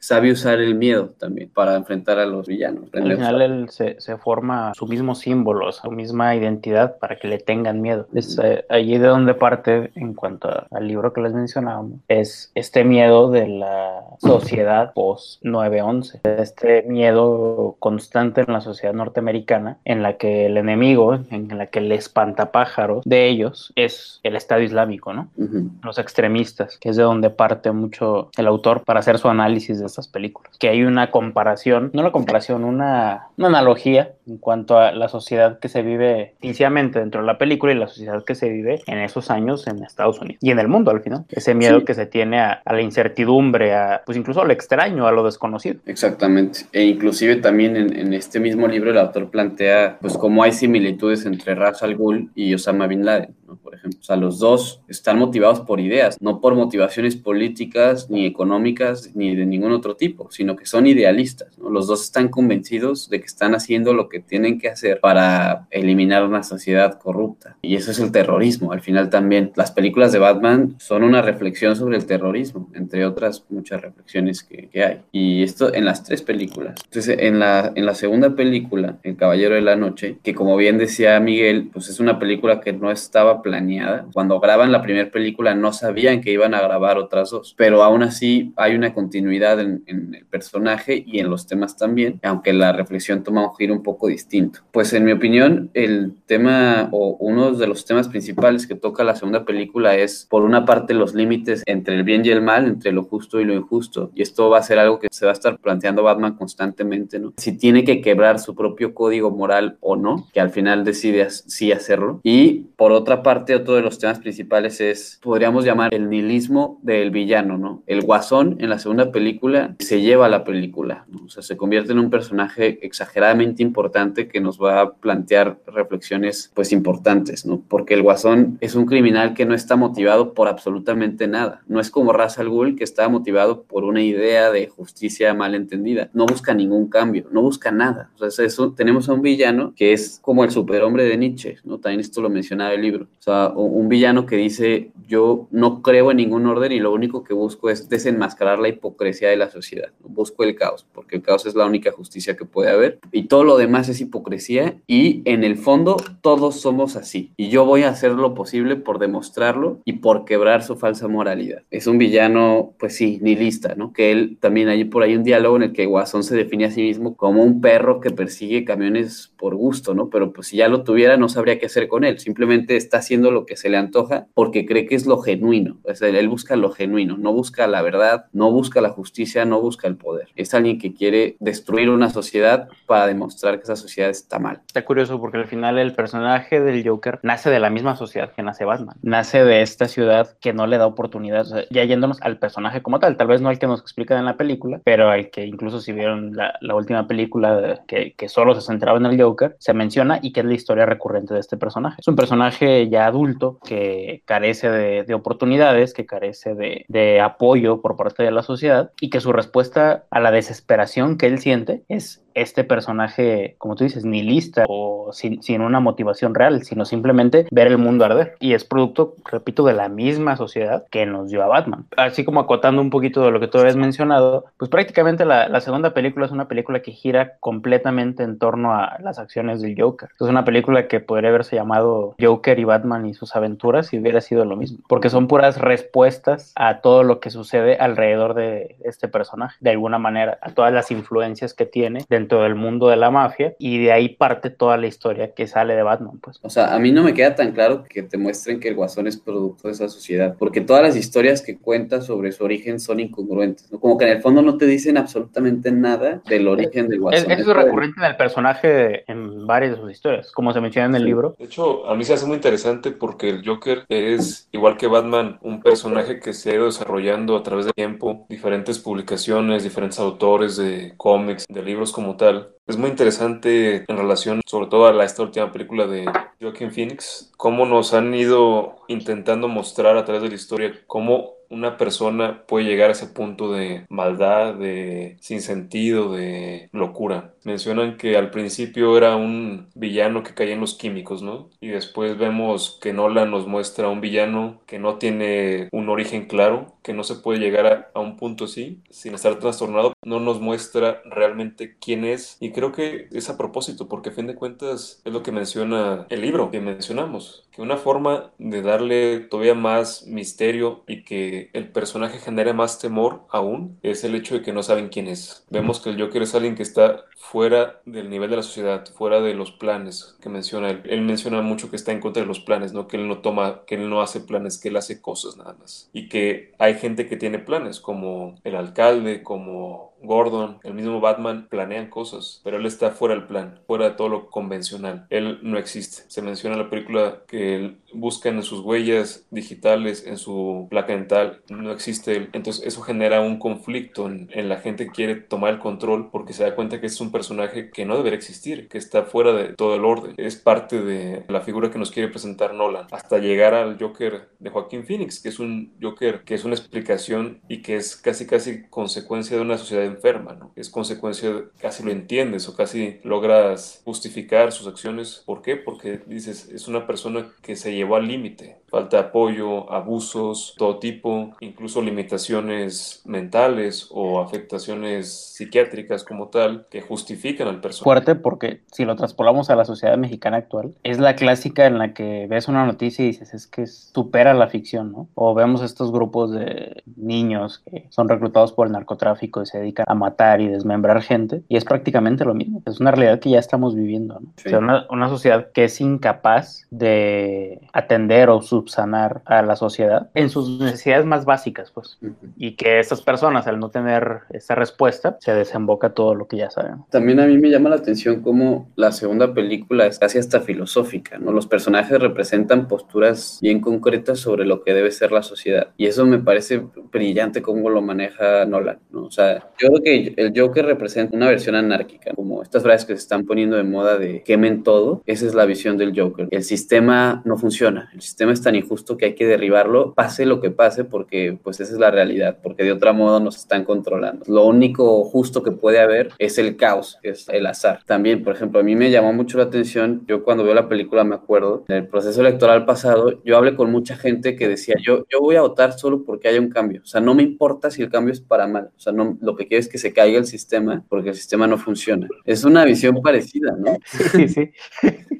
sabe usar el miedo también para enfrentar a los villanos. Al final él se, se, forma su mismo símbolo, su misma identidad para que le tengan miedo. Es eh, allí de donde parte, en cuanto a, al libro que les mencionábamos, es este miedo de la sociedad post 9-11, este miedo constante en la sociedad norteamericana, en la que el enemigo, en la que el espantapájaro de ellos es el Estado Islámico, ¿no? Uh -huh. Los extremistas que es de donde parte mucho el autor para hacer su análisis de estas películas. Que hay una comparación, no una comparación, una, una analogía en cuanto a la sociedad que se vive inicialmente dentro de la película y la sociedad que se vive en esos años en Estados Unidos y en el mundo al final. Ese miedo Sí. que se tiene a, a la incertidumbre, a, pues incluso a lo extraño, a lo desconocido. Exactamente. E inclusive también en, en este mismo libro el autor plantea pues cómo hay similitudes entre Ra's al Ghul y Osama Bin Laden, ¿no? Por ejemplo. O sea, los dos están motivados por ideas, no por motivaciones políticas, ni económicas, ni de ningún otro tipo, sino que son idealistas, ¿no? Los dos están convencidos de que están haciendo lo que tienen que hacer para eliminar una sociedad corrupta. Y eso es el terrorismo. Al final también las películas de Batman son una reflexión sobre el terrorismo, entre otras muchas reflexiones que, que hay. Y esto en las tres películas. Entonces, en la, en la segunda película, El Caballero de la Noche, que como bien decía Miguel, pues es una película que no estaba planeada. Cuando graban la primera película no sabían que iban a grabar otras dos, pero aún así hay una continuidad en, en el personaje y en los temas también, aunque la reflexión toma un giro un poco distinto. Pues en mi opinión, el tema o uno de los temas principales que toca la segunda película es, por una parte, los límites entre el bien y el mal, entre lo justo y lo injusto. Y esto va a ser algo que se va a estar planteando Batman constantemente, ¿no? Si tiene que quebrar su propio código moral o no, que al final decide sí hacerlo. Y por otra parte, otro de los temas principales es, podríamos llamar el nihilismo del villano, ¿no? El guasón en la segunda película se lleva a la película, ¿no? O sea, se convierte en un personaje exageradamente importante que nos va a plantear reflexiones, pues, importantes, ¿no? Porque el guasón es un criminal que no está motivado por absolutamente nada. No es como Ra's al que está motivado por una idea de justicia mal entendida. No busca ningún cambio, no busca nada. O sea, eso, tenemos a un villano que es como el superhombre de Nietzsche, ¿no? También esto lo mencionaba el libro. O sea, un villano que dice, yo no creo en ningún orden y lo único que busco es desenmascarar la hipocresía de la sociedad. Busco el caos, porque el caos es la única justicia que puede haber. Y todo lo demás es hipocresía y en el fondo todos somos así. Y yo voy a hacer lo posible por demostrarlo y por quebrar su falsa moralidad. Es un villano, pues sí, nihilista, ¿no? Que él también hay por ahí un diálogo en el que Guasón se define a sí mismo como un perro que persigue camiones por gusto, ¿no? Pero pues si ya lo tuviera no sabría qué hacer con él. Simplemente está haciendo lo que se le antoja porque cree que es lo genuino. O sea, él busca lo genuino, no busca la verdad, no busca la justicia, no busca el poder. Es alguien que quiere destruir una sociedad para demostrar que esa sociedad está mal. Está curioso porque al final el personaje del Joker nace de la misma sociedad que nace Batman. Nace de esta ciudad que no le da oportunidad. O sea, ya yéndonos al personaje como tal, tal vez no al que nos explican en la película, pero al que incluso si vieron la, la última película de- que, que solo se centraba en el Joker, se menciona y que es la historia recurrente de este personaje. Es un personaje ya adulto que carece de, de oportunidades, que carece de, de apoyo por parte de la sociedad y que su respuesta a la desesperación que él siente es este personaje, como tú dices, nihilista o sin, sin una motivación real, sino simplemente ver el mundo arder. Y es producto, repito, de la misma sociedad que nos dio a Batman. Así como acotando un poquito de lo que tú habías mencionado, pues prácticamente la, la segunda película es una película que gira completamente en torno a las acciones del Joker. Es una película que podría haberse llamado Joker y Batman y sus aventuras y hubiera sido lo mismo, porque son puras respuestas a todo lo que sucede alrededor de este personaje, de alguna manera, a todas las influencias que tiene dentro del mundo de la mafia y de ahí parte toda la historia que sale de Batman, pues. O sea, a mí no me queda tan claro que te muestren que el guasón es producto de esa sociedad, porque todas las historias que cuenta sobre su origen son incongruentes, ¿no? Como que en el fondo no te dicen absolutamente nada del origen del Es, guasón. eso es recurrente en el personaje en varias de sus historias, como se menciona en el Sí. libro. De hecho, a mí se hace muy interesante porque el Joker es, igual que Batman, un personaje que se ha ido desarrollando a través del tiempo, diferentes publicaciones, diferentes autores de cómics, de libros como tal. Es muy interesante en relación, sobre todo a la, esta última película de Joaquin Phoenix, cómo nos han ido intentando mostrar a través de la historia cómo una persona puede llegar a ese punto de maldad, de sinsentido, de locura. Mencionan que al principio era un villano que caía en los químicos, ¿no? Y después vemos que Nolan nos muestra un villano que no tiene un origen claro, que no se puede llegar a, a un punto así sin estar trastornado, no nos muestra realmente quién es y creo que es a propósito porque a fin de cuentas es lo que menciona el libro que mencionamos, que una forma de darle todavía más misterio y que el personaje genere más temor aún es el hecho de que no saben quién es. Vemos que el Joker es alguien que está fuera del nivel de la sociedad, fuera de los planes que menciona él. Él menciona mucho que está en contra de los planes, ¿no? Que él no toma, que él no hace planes, que él hace cosas nada más. Y que hay gente que tiene planes, como el alcalde, como Gordon, el mismo Batman, planean cosas, pero él está fuera del plan, fuera de todo lo convencional. Él no existe. Se menciona en la película que él busca en sus huellas digitales, en su placa dental, no existe él. Entonces eso genera un conflicto en, en, la gente que quiere tomar el control porque se da cuenta que es un personaje que no debería existir, que está fuera de todo el orden. Es parte de la figura que nos quiere presentar Nolan, hasta llegar al Joker de Joaquín Phoenix, que es un Joker que es una explicación y que es casi casi consecuencia de una sociedad enferma, ¿no? Es consecuencia, casi lo entiendes o casi logras justificar sus acciones. ¿Por qué? Porque dices, es una persona que se llevó al límite. Falta de apoyo, abusos, todo tipo, incluso limitaciones mentales o afectaciones psiquiátricas como tal, que justifican al personaje. Fuerte porque si lo traspolamos a la sociedad mexicana actual, es la clásica en la que ves una noticia y dices, es que supera la ficción, ¿no? O vemos estos grupos de niños que son reclutados por el narcotráfico y se dedican a matar y desmembrar gente, y es prácticamente lo mismo. Es una realidad que ya estamos viviendo, ¿no? Sí. O sea, una, una, sociedad que es incapaz de atender o subsanar a la sociedad en sus necesidades más básicas, pues. Uh -huh. Y que estas personas, al no tener esa respuesta, se desemboca todo lo que ya saben. También a mí me llama la atención cómo la segunda película es casi hasta filosófica, ¿no? Los personajes representan posturas bien concretas sobre lo que debe ser la sociedad. Y eso me parece brillante cómo lo maneja Nolan, ¿no? O sea, yo creo que el Joker representa una versión anárquica, como estas frases que se están poniendo de moda de quemen todo, esa es la visión del Joker. El sistema no funciona, el sistema es tan injusto que hay que derribarlo, pase lo que pase, porque pues esa es la realidad, porque de otro modo nos están controlando. Lo único justo que puede haber es el caos, que es el azar. También, por ejemplo, a mí me llamó mucho la atención, yo cuando veo la película me acuerdo, en el proceso electoral pasado, yo hablé con mucha gente que decía, yo, yo voy a votar solo porque haya un cambio, o sea, no me importa si el cambio es para mal, o sea, no, lo que quiero es que se caiga el sistema porque el sistema no funciona. Es una visión parecida, ¿no? Sí, sí.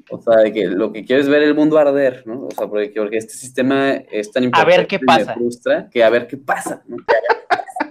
O sea, de que lo que quiero es ver el mundo arder, ¿no? O sea, porque, porque este sistema es tan importante. A ver qué pasa. Me frustra que a ver qué pasa, ¿no?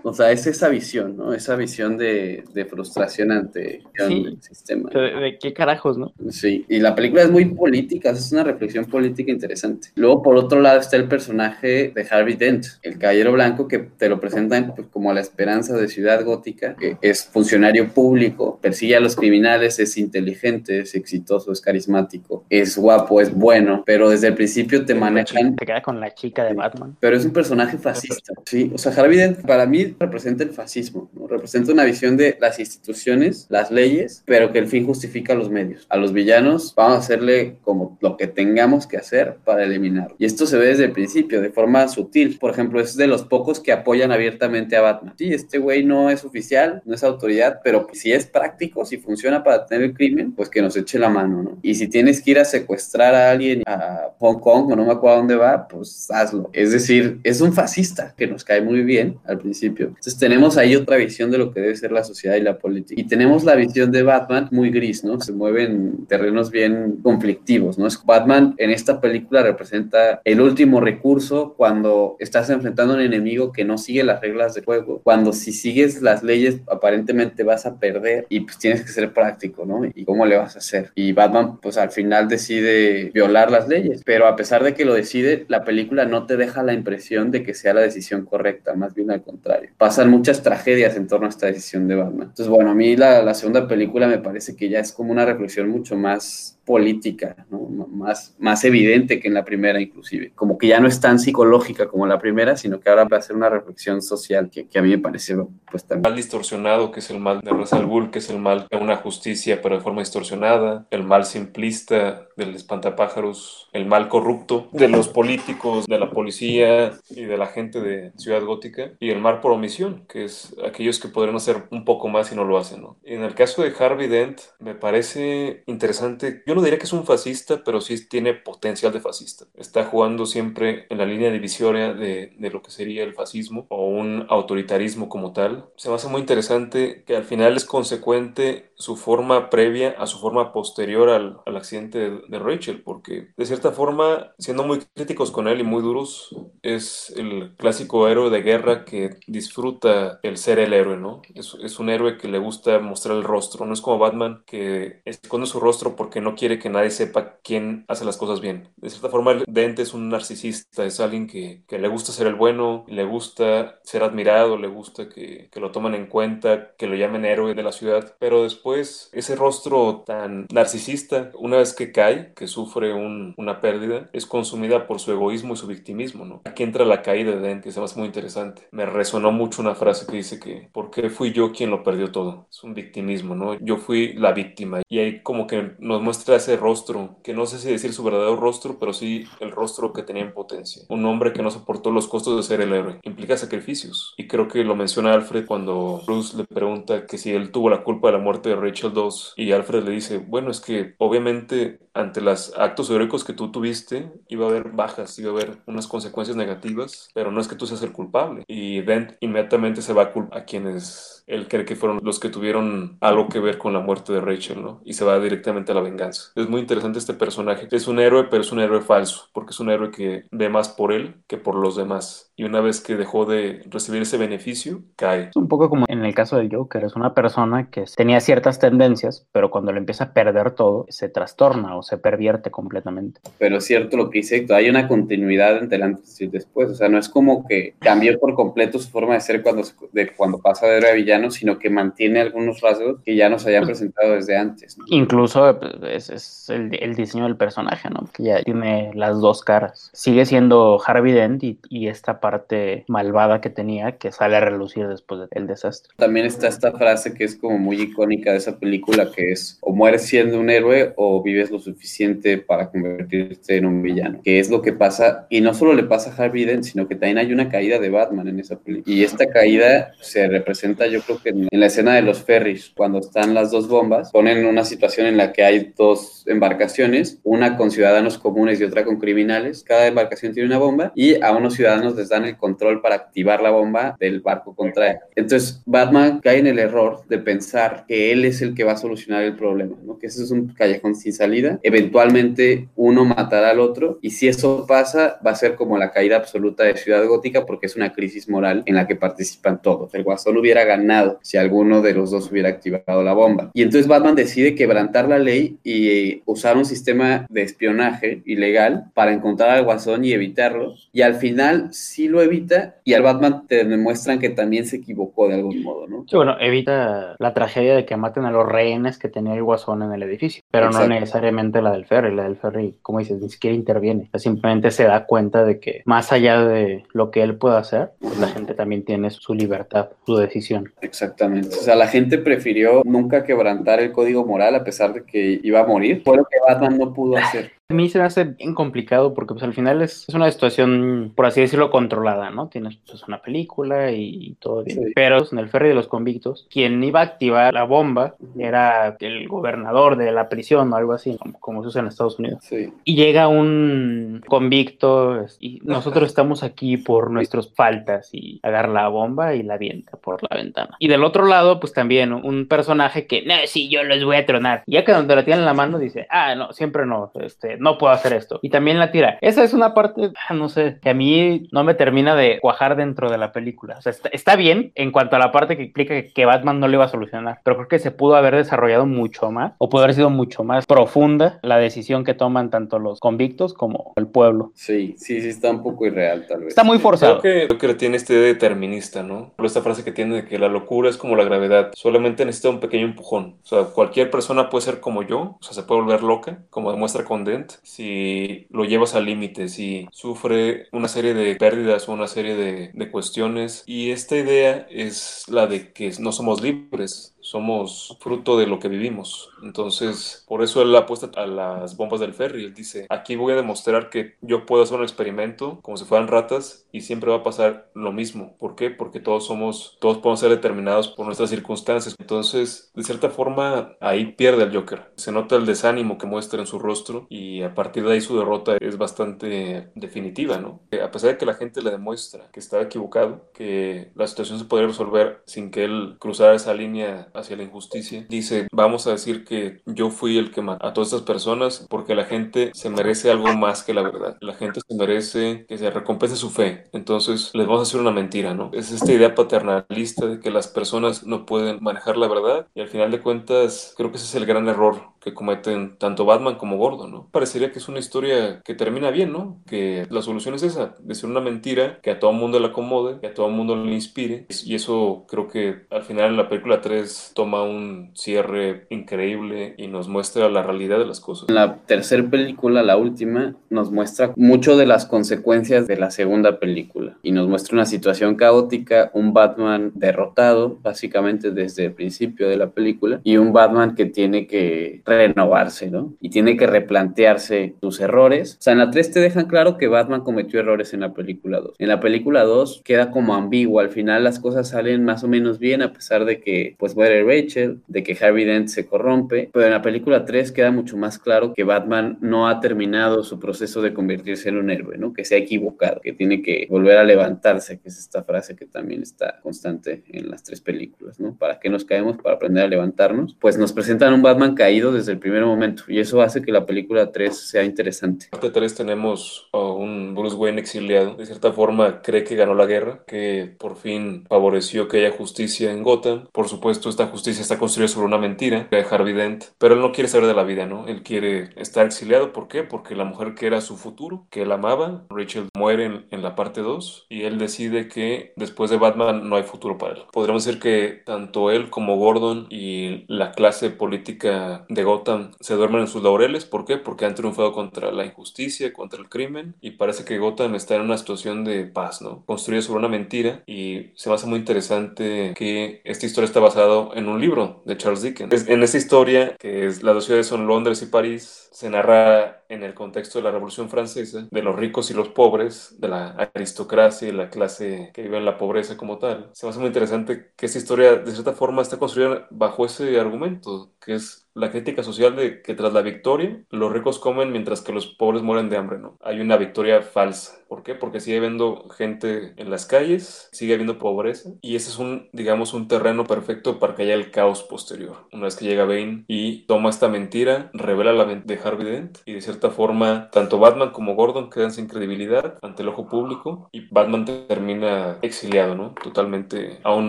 O sea, es esa visión, ¿no? Esa visión de, de frustración ante sí. el sistema. ¿De, ¿De, qué carajos, no? Sí, y la película es muy política, es una reflexión política interesante. Luego, por otro lado, está el personaje de Harvey Dent, el caballero blanco que te lo presentan pues, como la esperanza de Ciudad Gótica, que es funcionario público, persigue a los criminales, es inteligente, es exitoso, es carismático, es guapo, es bueno, pero desde el principio te manejan... Te queda con la chica de Batman. Pero es un personaje fascista, ¿sí? O sea, Harvey Dent, para mí, representa el fascismo, ¿no? representa una visión de las instituciones, las leyes, pero que el fin justifica los medios. A los villanos vamos a hacerle como lo que tengamos que hacer para eliminarlo. Y esto se ve desde el principio, de forma sutil. Por ejemplo, es de los pocos que apoyan abiertamente a Batman. Sí, este güey no es oficial, no es autoridad, pero si es práctico, si funciona para tener el crimen, pues que nos eche la mano, ¿no? Y si tienes que ir a secuestrar a alguien a Hong Kong o no me acuerdo a dónde va, pues hazlo. Es decir, es un fascista que nos cae muy bien al principio entonces tenemos ahí otra visión de lo que debe ser la sociedad y la política. Y tenemos la visión de Batman muy gris, ¿no? Se mueven terrenos bien conflictivos, ¿no? Batman en esta película representa el último recurso cuando estás enfrentando a un enemigo que no sigue las reglas de juego. Cuando si sigues las leyes aparentemente vas a perder y pues tienes que ser práctico, ¿no? ¿Y cómo le vas a hacer? Y Batman pues al final decide violar las leyes, pero a pesar de que lo decide, la película no te deja la impresión de que sea la decisión correcta, más bien al contrario pasan muchas tragedias en torno a esta decisión de Batman. Entonces, bueno, a mí la, la segunda película me parece que ya es como una reflexión mucho más política, ¿no? más, más evidente que en la primera inclusive. Como que ya no es tan psicológica como la primera, sino que ahora va a ser una reflexión social que, a mí me parece pues. El mal distorsionado, que es el mal de Ra's que es el mal de una justicia pero de forma distorsionada, el mal simplista del espantapájaros, el mal corrupto de los políticos, de la policía y de la gente de Ciudad Gótica, y el mal por omisión, que es aquellos que podrían hacer un poco más y no lo hacen. ¿no? En el caso de Harvey Dent, me parece interesante, yo no diría que es un fascista, pero sí tiene potencial de fascista. Está jugando siempre en la línea divisoria de, de lo que sería el fascismo o un autoritarismo como tal. Se me hace muy interesante que al final es consecuente su forma previa a su forma posterior al, al accidente de, de, Rachel, porque de cierta forma, siendo muy críticos con él y muy duros, es el clásico héroe de guerra que disfruta el ser el héroe, ¿no? Es, es un héroe que le gusta mostrar el rostro, no es como Batman que esconde su rostro porque no quiere que nadie sepa quién hace las cosas bien. De cierta forma, el Dente es un narcisista, es alguien que, que le gusta ser el bueno, le gusta ser admirado, le gusta que, que lo tomen en cuenta, que lo llamen héroe de la ciudad, pero después ese rostro tan narcisista, una vez que cae, que sufre un, una pérdida, es consumida por su egoísmo y su victimismo, ¿no? Aquí entra la caída de Dent, que se me hace muy interesante. Me resonó mucho una frase que dice que, ¿por qué fui yo quien lo perdió todo? Es un victimismo, ¿no? Yo fui la víctima. Y ahí como que nos muestra ese rostro, que no sé si decir su verdadero rostro, pero sí el rostro que tenía en potencia. Un hombre que no soportó los costos de ser el héroe. Implica sacrificios. Y creo que lo menciona Alfred cuando Bruce le pregunta que si él tuvo la culpa de la muerte de Rachel 2 y Alfred le dice, bueno, es que obviamente ante los actos heroicos que tú tuviste iba a haber bajas, iba a haber unas consecuencias negativas, pero no es que tú seas el culpable. Y Dent inmediatamente se va a culpar a quienes él cree que fueron los que tuvieron algo que ver con la muerte de Rachel, ¿no? Y se va directamente a la venganza. Es muy interesante este personaje. Es un héroe, pero es un héroe falso, porque es un héroe que ve más por él que por los demás. Y una vez que dejó de recibir ese beneficio, cae. Es un poco como en el caso del Joker, es una persona que tenía ciertas tendencias, pero cuando le empieza a perder todo, se trastorna o se pervierte completamente. Pero es cierto lo que dice, hay una continuidad entre el antes y el después. O sea, no es como que cambió por completo su forma de ser cuando, de, cuando pasa de héroe a villano, sino que mantiene algunos rasgos que ya nos habían presentado desde antes. ¿no? Incluso es, es el, el, diseño del personaje, ¿no? Que ya tiene las dos caras. Sigue siendo Harvey Dent y, y esta parte malvada que tenía que sale a relucir después del desastre. También está esta frase que es como muy icónica de esa película, que es o mueres siendo un héroe o vives lo suficiente para convertirte en un villano, que es lo que pasa, y no solo le pasa a Harvey Dent, sino que también hay una caída de Batman en esa película. Y esta caída se representa, yo creo que en, la escena de los ferries, cuando están las dos bombas, ponen una situación en la que hay dos embarcaciones, una con ciudadanos comunes y otra con criminales. Cada embarcación tiene una bomba y a unos ciudadanos les dan el control para activar la bomba del barco contra él. Entonces, Batman cae en el error de pensar que él es el que va a solucionar el problema, ¿no? que ese es un callejón sin salida. Eventualmente uno matará al otro y si eso pasa va a ser como la caída absoluta de Ciudad Gótica porque es una crisis moral en la que participan todos. El Guasón hubiera ganado si alguno de los dos hubiera activado la bomba. Y entonces Batman decide quebrantar la ley y usar un sistema de espionaje ilegal para encontrar al Guasón y evitarlo. Y al final sí lo evita y al Batman te demuestran que también se equivocó de algún modo, ¿no? Sí, bueno, evita la tragedia de que maten a los rehenes que tenía el Guasón en el edificio, pero Exacto. no necesariamente la del ferry. La del ferry, como dices, ni siquiera interviene. Simplemente se da cuenta de que más allá de lo que él pueda hacer, pues la gente también tiene su libertad, su decisión. Exactamente. O sea, la gente prefirió nunca quebrantar el código moral a pesar de que iba a morir. Fue lo que Batman no pudo hacer. A mí se me hace bien complicado porque pues al final es, es una situación, por así decirlo, controlada, ¿no? Tienes pues una película y, y todo bien. Sí. Pero en el ferry de los convictos, quien iba a activar la bomba era el gobernador de la prisión o algo así, como, como se usa en Estados Unidos. Sí. Y llega un convicto y nosotros estamos aquí por nuestras faltas y agarra la bomba y la avienta por la ventana. Y del otro lado, pues también un personaje que, no, sí, yo los voy a tronar. Y ya que donde la tiene en la mano dice, ah, no, siempre no, este, no puedo hacer esto. Y también la tira. Esa es una parte, ah, no sé, que a mí no me termina de cuajar dentro de la película. O sea, está, está bien en cuanto a la parte que explica que Batman no le iba a solucionar, pero creo que se pudo haber desarrollado mucho más o pudo haber sido mucho más profunda la decisión que toman tanto los convictos como el pueblo. Sí, sí, sí, está un poco irreal tal vez. Está muy forzado. Creo que, creo que tiene este determinista, ¿no? Por esta frase que tiene de que la locura es como la gravedad, solamente necesita un pequeño empujón. O sea, cualquier persona puede ser como yo, o sea, se puede volver loca, como demuestra con Si lo llevas al límite, si sufre una serie de pérdidas o una serie de cuestiones. Y esta idea es la de que no somos libres, somos fruto de lo que vivimos. Entonces, por eso él apuesta a las bombas del ferry. Él dice, aquí voy a demostrar que yo puedo hacer un experimento como si fueran ratas y siempre va a pasar lo mismo. ¿Por qué? Porque todos somos, todos podemos ser determinados por nuestras circunstancias. Entonces, de cierta forma, ahí pierde el Joker. Se nota el desánimo que muestra en su rostro y a partir de ahí su derrota es bastante definitiva, ¿no? A pesar de que la gente le demuestra que estaba equivocado, que la situación se podría resolver sin que él cruzara esa línea hacia la injusticia. Dice, vamos a decir que yo fui el que mató a todas estas personas porque la gente se merece algo más que la verdad. La gente se merece que se recompense su fe. Entonces les vamos a hacer una mentira, ¿no? Es esta idea paternalista de que las personas no pueden manejar la verdad y al final de cuentas creo que ese es el gran error que cometen tanto Batman como Gordon, ¿no? Parecería que es una historia que termina bien, ¿no? Que la solución es esa, decir una mentira que a todo mundo le acomode, que a todo mundo le inspire y eso creo que al final en la película 3 toma un cierre increíble y nos muestra la realidad de las cosas. La tercera película, la última, nos muestra mucho de las consecuencias de la segunda película y nos muestra una situación caótica, un Batman derrotado básicamente desde el principio de la película y un Batman que tiene que renovarse, ¿no? Y tiene que replantearse sus errores. O sea, en la 3 te dejan claro que Batman cometió errores en la película 2. En la película 2 queda como ambiguo, al final las cosas salen más o menos bien a pesar de que pues Rachel, de que Harvey Dent se corrompe, pero en la película 3 queda mucho más claro que Batman no ha terminado su proceso de convertirse en un héroe, ¿no? Que se ha equivocado, que tiene que volver a levantarse, que es esta frase que también está constante en las tres películas, ¿no? ¿Para qué nos caemos? Para aprender a levantarnos. Pues nos presentan un Batman caído desde el primer momento y eso hace que la película 3 sea interesante. En parte 3 tenemos a un Bruce Wayne exiliado. De cierta forma cree que ganó la guerra, que por fin favoreció que haya justicia en Gotham. Por supuesto, esta justicia está construida sobre una mentira de Harvey Dent, pero él no quiere saber de la vida, ¿no? Él quiere estar exiliado. ¿Por qué? Porque la mujer que era su futuro, que él amaba, Rachel muere en, en la parte 2 y él decide que después de Batman no hay futuro para él. Podríamos decir que tanto él como Gordon y la clase política de Gotham se duermen en sus laureles. ¿Por qué? Porque han triunfado contra la injusticia, contra el crimen y parece que Gotham está en una situación de paz, ¿no? Construida sobre una mentira y se me hace muy interesante que esta historia está basada en un libro de Charles Dickens. En esa historia, que es, las dos ciudades son Londres y París, se narra en el contexto de la Revolución Francesa, de los ricos y los pobres, de la aristocracia y la clase que vive en la pobreza como tal. Se me hace muy interesante que esta historia, de cierta forma, está construida bajo ese argumento, que es la crítica social de que tras la victoria los ricos comen mientras que los pobres mueren de hambre, ¿no? Hay una victoria falsa. ¿Por qué? Porque sigue habiendo gente en las calles, sigue habiendo pobreza y ese es un, digamos, un terreno perfecto para que haya el caos posterior. Una vez que llega Bane y toma esta mentira, revela la de Harvey Dent y de cierta forma tanto Batman como Gordon quedan sin credibilidad ante el ojo público y Batman termina exiliado, ¿no? Totalmente aún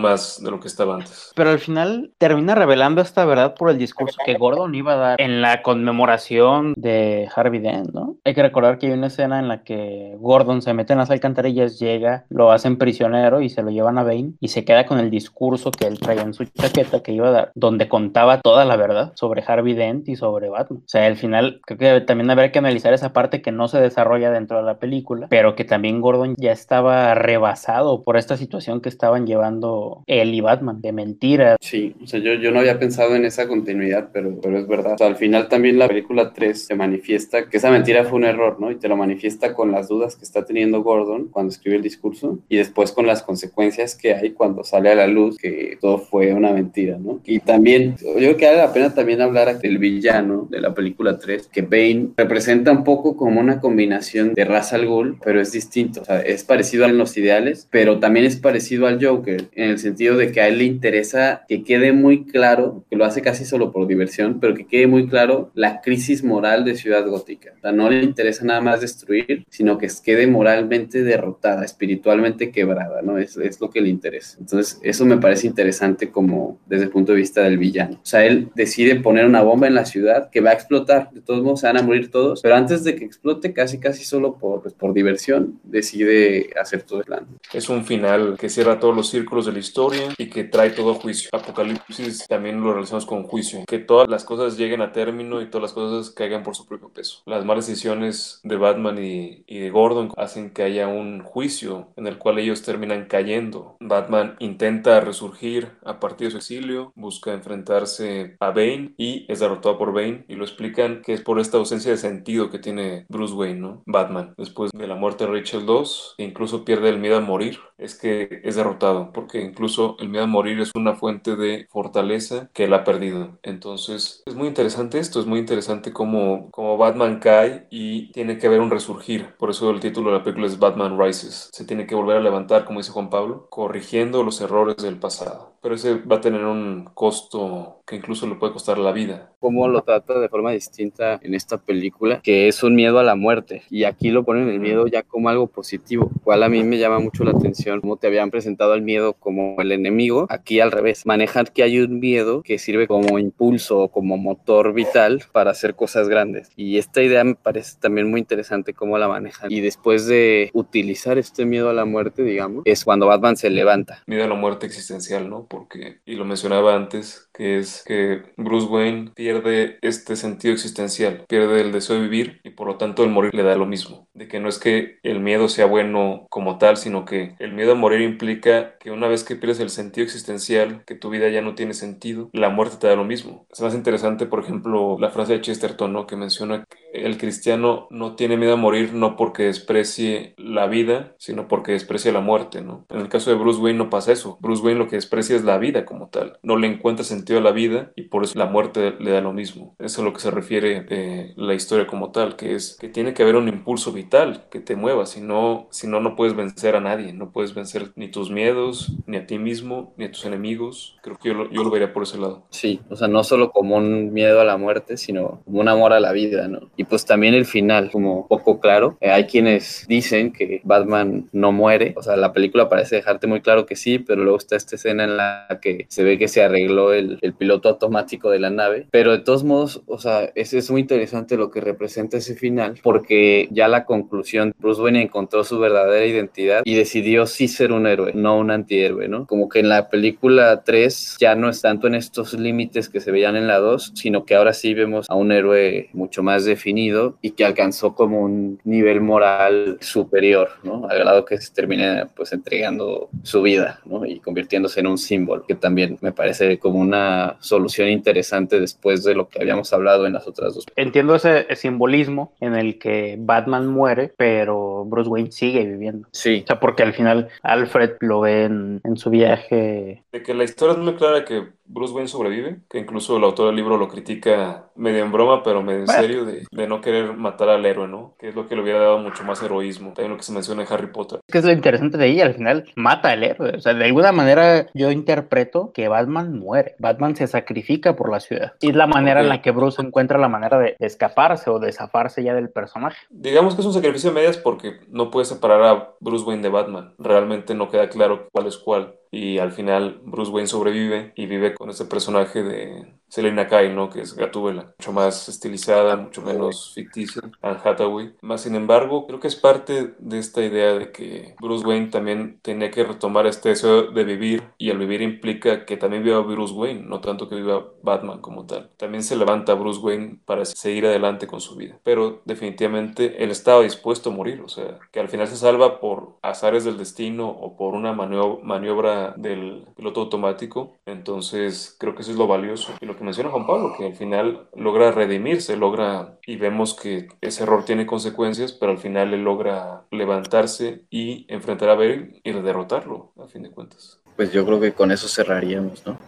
más de lo que estaba antes. Pero al final termina revelando esta verdad por el discurso que Gordon iba a dar en la conmemoración de Harvey Dent, ¿no? Hay que recordar que hay una escena en la que Gordon se mete en las alcantarillas, llega, lo hacen prisionero y se lo llevan a Bane y se queda con el discurso que él traía en su chaqueta que iba a dar, donde contaba toda la verdad sobre Harvey Dent y sobre Batman. O sea, al final creo que también habría que analizar esa parte que no se desarrolla dentro de la película, pero que también Gordon ya estaba rebasado por esta situación que estaban llevando él y Batman, de mentira. Sí, o sea, yo, yo no había pensado en esa continuidad, pero, pero es verdad. O sea, al final también la película 3 se manifiesta que esa mentira fue un error, ¿no? Y te lo manifiesta con las dudas que está teniendo Gordon cuando escribe el discurso y después con las consecuencias que hay cuando sale a la luz que todo fue una mentira, ¿no? Y también, yo creo que vale la pena también hablar del villano de la película 3, que Bane representa un poco como una combinación de Ra's al Ghul, pero es distinto. O sea, es parecido a los ideales, pero también es parecido al Joker, en el sentido de que a él le interesa que quede muy claro, que lo hace casi solo por diversión, pero que quede muy claro la crisis moral de Ciudad Gótica. O sea, no le interesa nada más destruir, sino que quede moralmente derrotada, espiritualmente quebrada, ¿no? Es, es lo que le interesa. Entonces, eso me parece interesante como desde el punto de vista del villano. O sea, él decide poner una bomba en la ciudad que va a explotar, de todos modos se van a morir todos, pero antes de que explote, casi casi solo por, pues, por diversión, decide hacer todo el plan. Es un final que cierra todos los círculos de la historia y que trae todo juicio. Apocalipsis también lo relacionamos con juicio, que todas las cosas lleguen a término y todas las cosas caigan por su propio peso. Las malas decisiones de Batman y, y de Gordon hacen que haya un juicio en el cual ellos terminan cayendo. Batman intenta resurgir a partir de su exilio, busca enfrentarse a Bane y es derrotado por Bane y lo explican que es por esta ausencia de sentido que tiene Bruce Wayne, ¿no? Batman, después de la muerte de Rachel 2, e incluso pierde el miedo a morir, es que es derrotado, porque incluso el miedo a morir es una fuente de fortaleza que él ha perdido. Entonces, es muy interesante esto, es muy interesante cómo, cómo Batman cae y tiene que haber un resurgir. Por eso el título de la película es Batman Rises. Se tiene que volver a levantar, como dice Juan Pablo, corrigiendo los errores del pasado. Pero ese va a tener un costo que incluso le puede costar la vida. Cómo lo trata de forma distinta en esta película, que es un miedo a la muerte. Y aquí lo ponen el miedo ya como algo positivo, cual a mí me llama mucho la atención, como te habían presentado el miedo como el enemigo, aquí al revés, manejar que hay un miedo que sirve como impulso o como motor vital para hacer cosas grandes. Y esta idea me parece también muy interesante cómo la manejan. Y después de utilizar este miedo a la muerte, digamos, es cuando Batman se levanta. Miedo a la muerte existencial, ¿no? Porque, y lo mencionaba antes, que es que Bruce Wayne pierde este sentido existencial, pierde el deseo de vivir y por lo tanto el morir le da lo mismo. De que no es que el miedo sea bueno como tal, sino que el miedo a morir implica que una vez que pierdes el sentido existencial, que tu vida ya no tiene sentido, la muerte te da lo mismo. Es más interesante, por ejemplo, la frase de Chesterton, ¿no? Que menciona que el cristiano no tiene miedo a morir no porque desprecie la vida, sino porque desprecia la muerte, ¿no? En el caso de Bruce Wayne no pasa eso. Bruce Wayne lo que desprecia es la vida como tal. No le encuentra sentido a la vida y por eso la muerte le da lo mismo. Eso es a lo que se refiere eh, la historia como tal, que es que tiene que haber un impulso vital que te mueva, si no, si no, no puedes vencer a nadie, no puedes vencer ni tus miedos, ni a ti mismo, ni a tus enemigos. Creo que yo lo, yo lo vería por ese lado. Sí, o sea, no solo como un miedo a la muerte, sino como un amor a la vida, ¿no? Y pues también el final, como poco claro. Eh, hay quienes dicen que Batman no muere, o sea, la película parece dejarte muy claro que sí, pero luego está esta escena en la que se ve que se arregló el, el piloto automático de la nave, pero de todos modos, o sea, es, es muy interesante lo que representa ese final, porque ya la conclusión, Bruce Wayne encontró su verdadera identidad y decidió sí ser un héroe, no un antihéroe, ¿no? Como que en la película 3 ya no es tanto en estos límites que se veían en la 2, sino que ahora sí vemos a un héroe mucho más definido y que alcanzó como un nivel moral superior, ¿no? Al grado que se termina pues entregando su vida, ¿no? Y convirtiéndose en un símbolo, que también me parece como una solución interesante después de lo que habíamos hablado en las otras dos. Entiendo ese simbolismo en el que Batman muere, pero Bruce Wayne sigue viviendo. Sí. O sea, porque al final Alfred lo ve en, en su viaje. De que la historia es muy clara que Bruce Wayne sobrevive, que incluso el autor del libro lo critica medio en broma, pero medio en Bueno. serio, de, de no querer matar al héroe, ¿no? Que es lo que le hubiera dado mucho más heroísmo. También lo que se menciona en Harry Potter. ¿Qué es lo interesante de ahí? Al final mata al héroe. O sea, de alguna manera yo interpreto que Batman muere. Batman se sacrifica por la ciudad. Y es la manera en la que Bruce encuentra la manera de escaparse o de zafarse ya del personaje. Digamos que es un sacrificio de medias porque no puedes separar a Bruce Wayne de Batman. Realmente no queda claro cuál es cuál. Y al final Bruce Wayne sobrevive y vive con este personaje de Selena Kyle, ¿no? Que es Gatúbela. Mucho más estilizada, mucho menos ficticia. Anne Hathaway. Más sin embargo, creo que es parte de esta idea de que Bruce Wayne también tenía que retomar este deseo de vivir. Y el vivir implica que también viva Bruce Wayne, no tanto que viva Batman como tal. También se levanta Bruce Wayne para seguir adelante con su vida. Pero definitivamente él estaba dispuesto a morir. O sea, que al final se salva por azares del destino o por una manio- maniobra del piloto automático. Entonces creo que eso es lo valioso. Y lo que menciona Juan Pablo, que al final logra redimirse, logra y vemos que ese error tiene consecuencias, pero al final él logra levantarse y enfrentar a Bale y derrotarlo, a fin de cuentas. Pues yo creo que con eso cerraríamos, ¿no?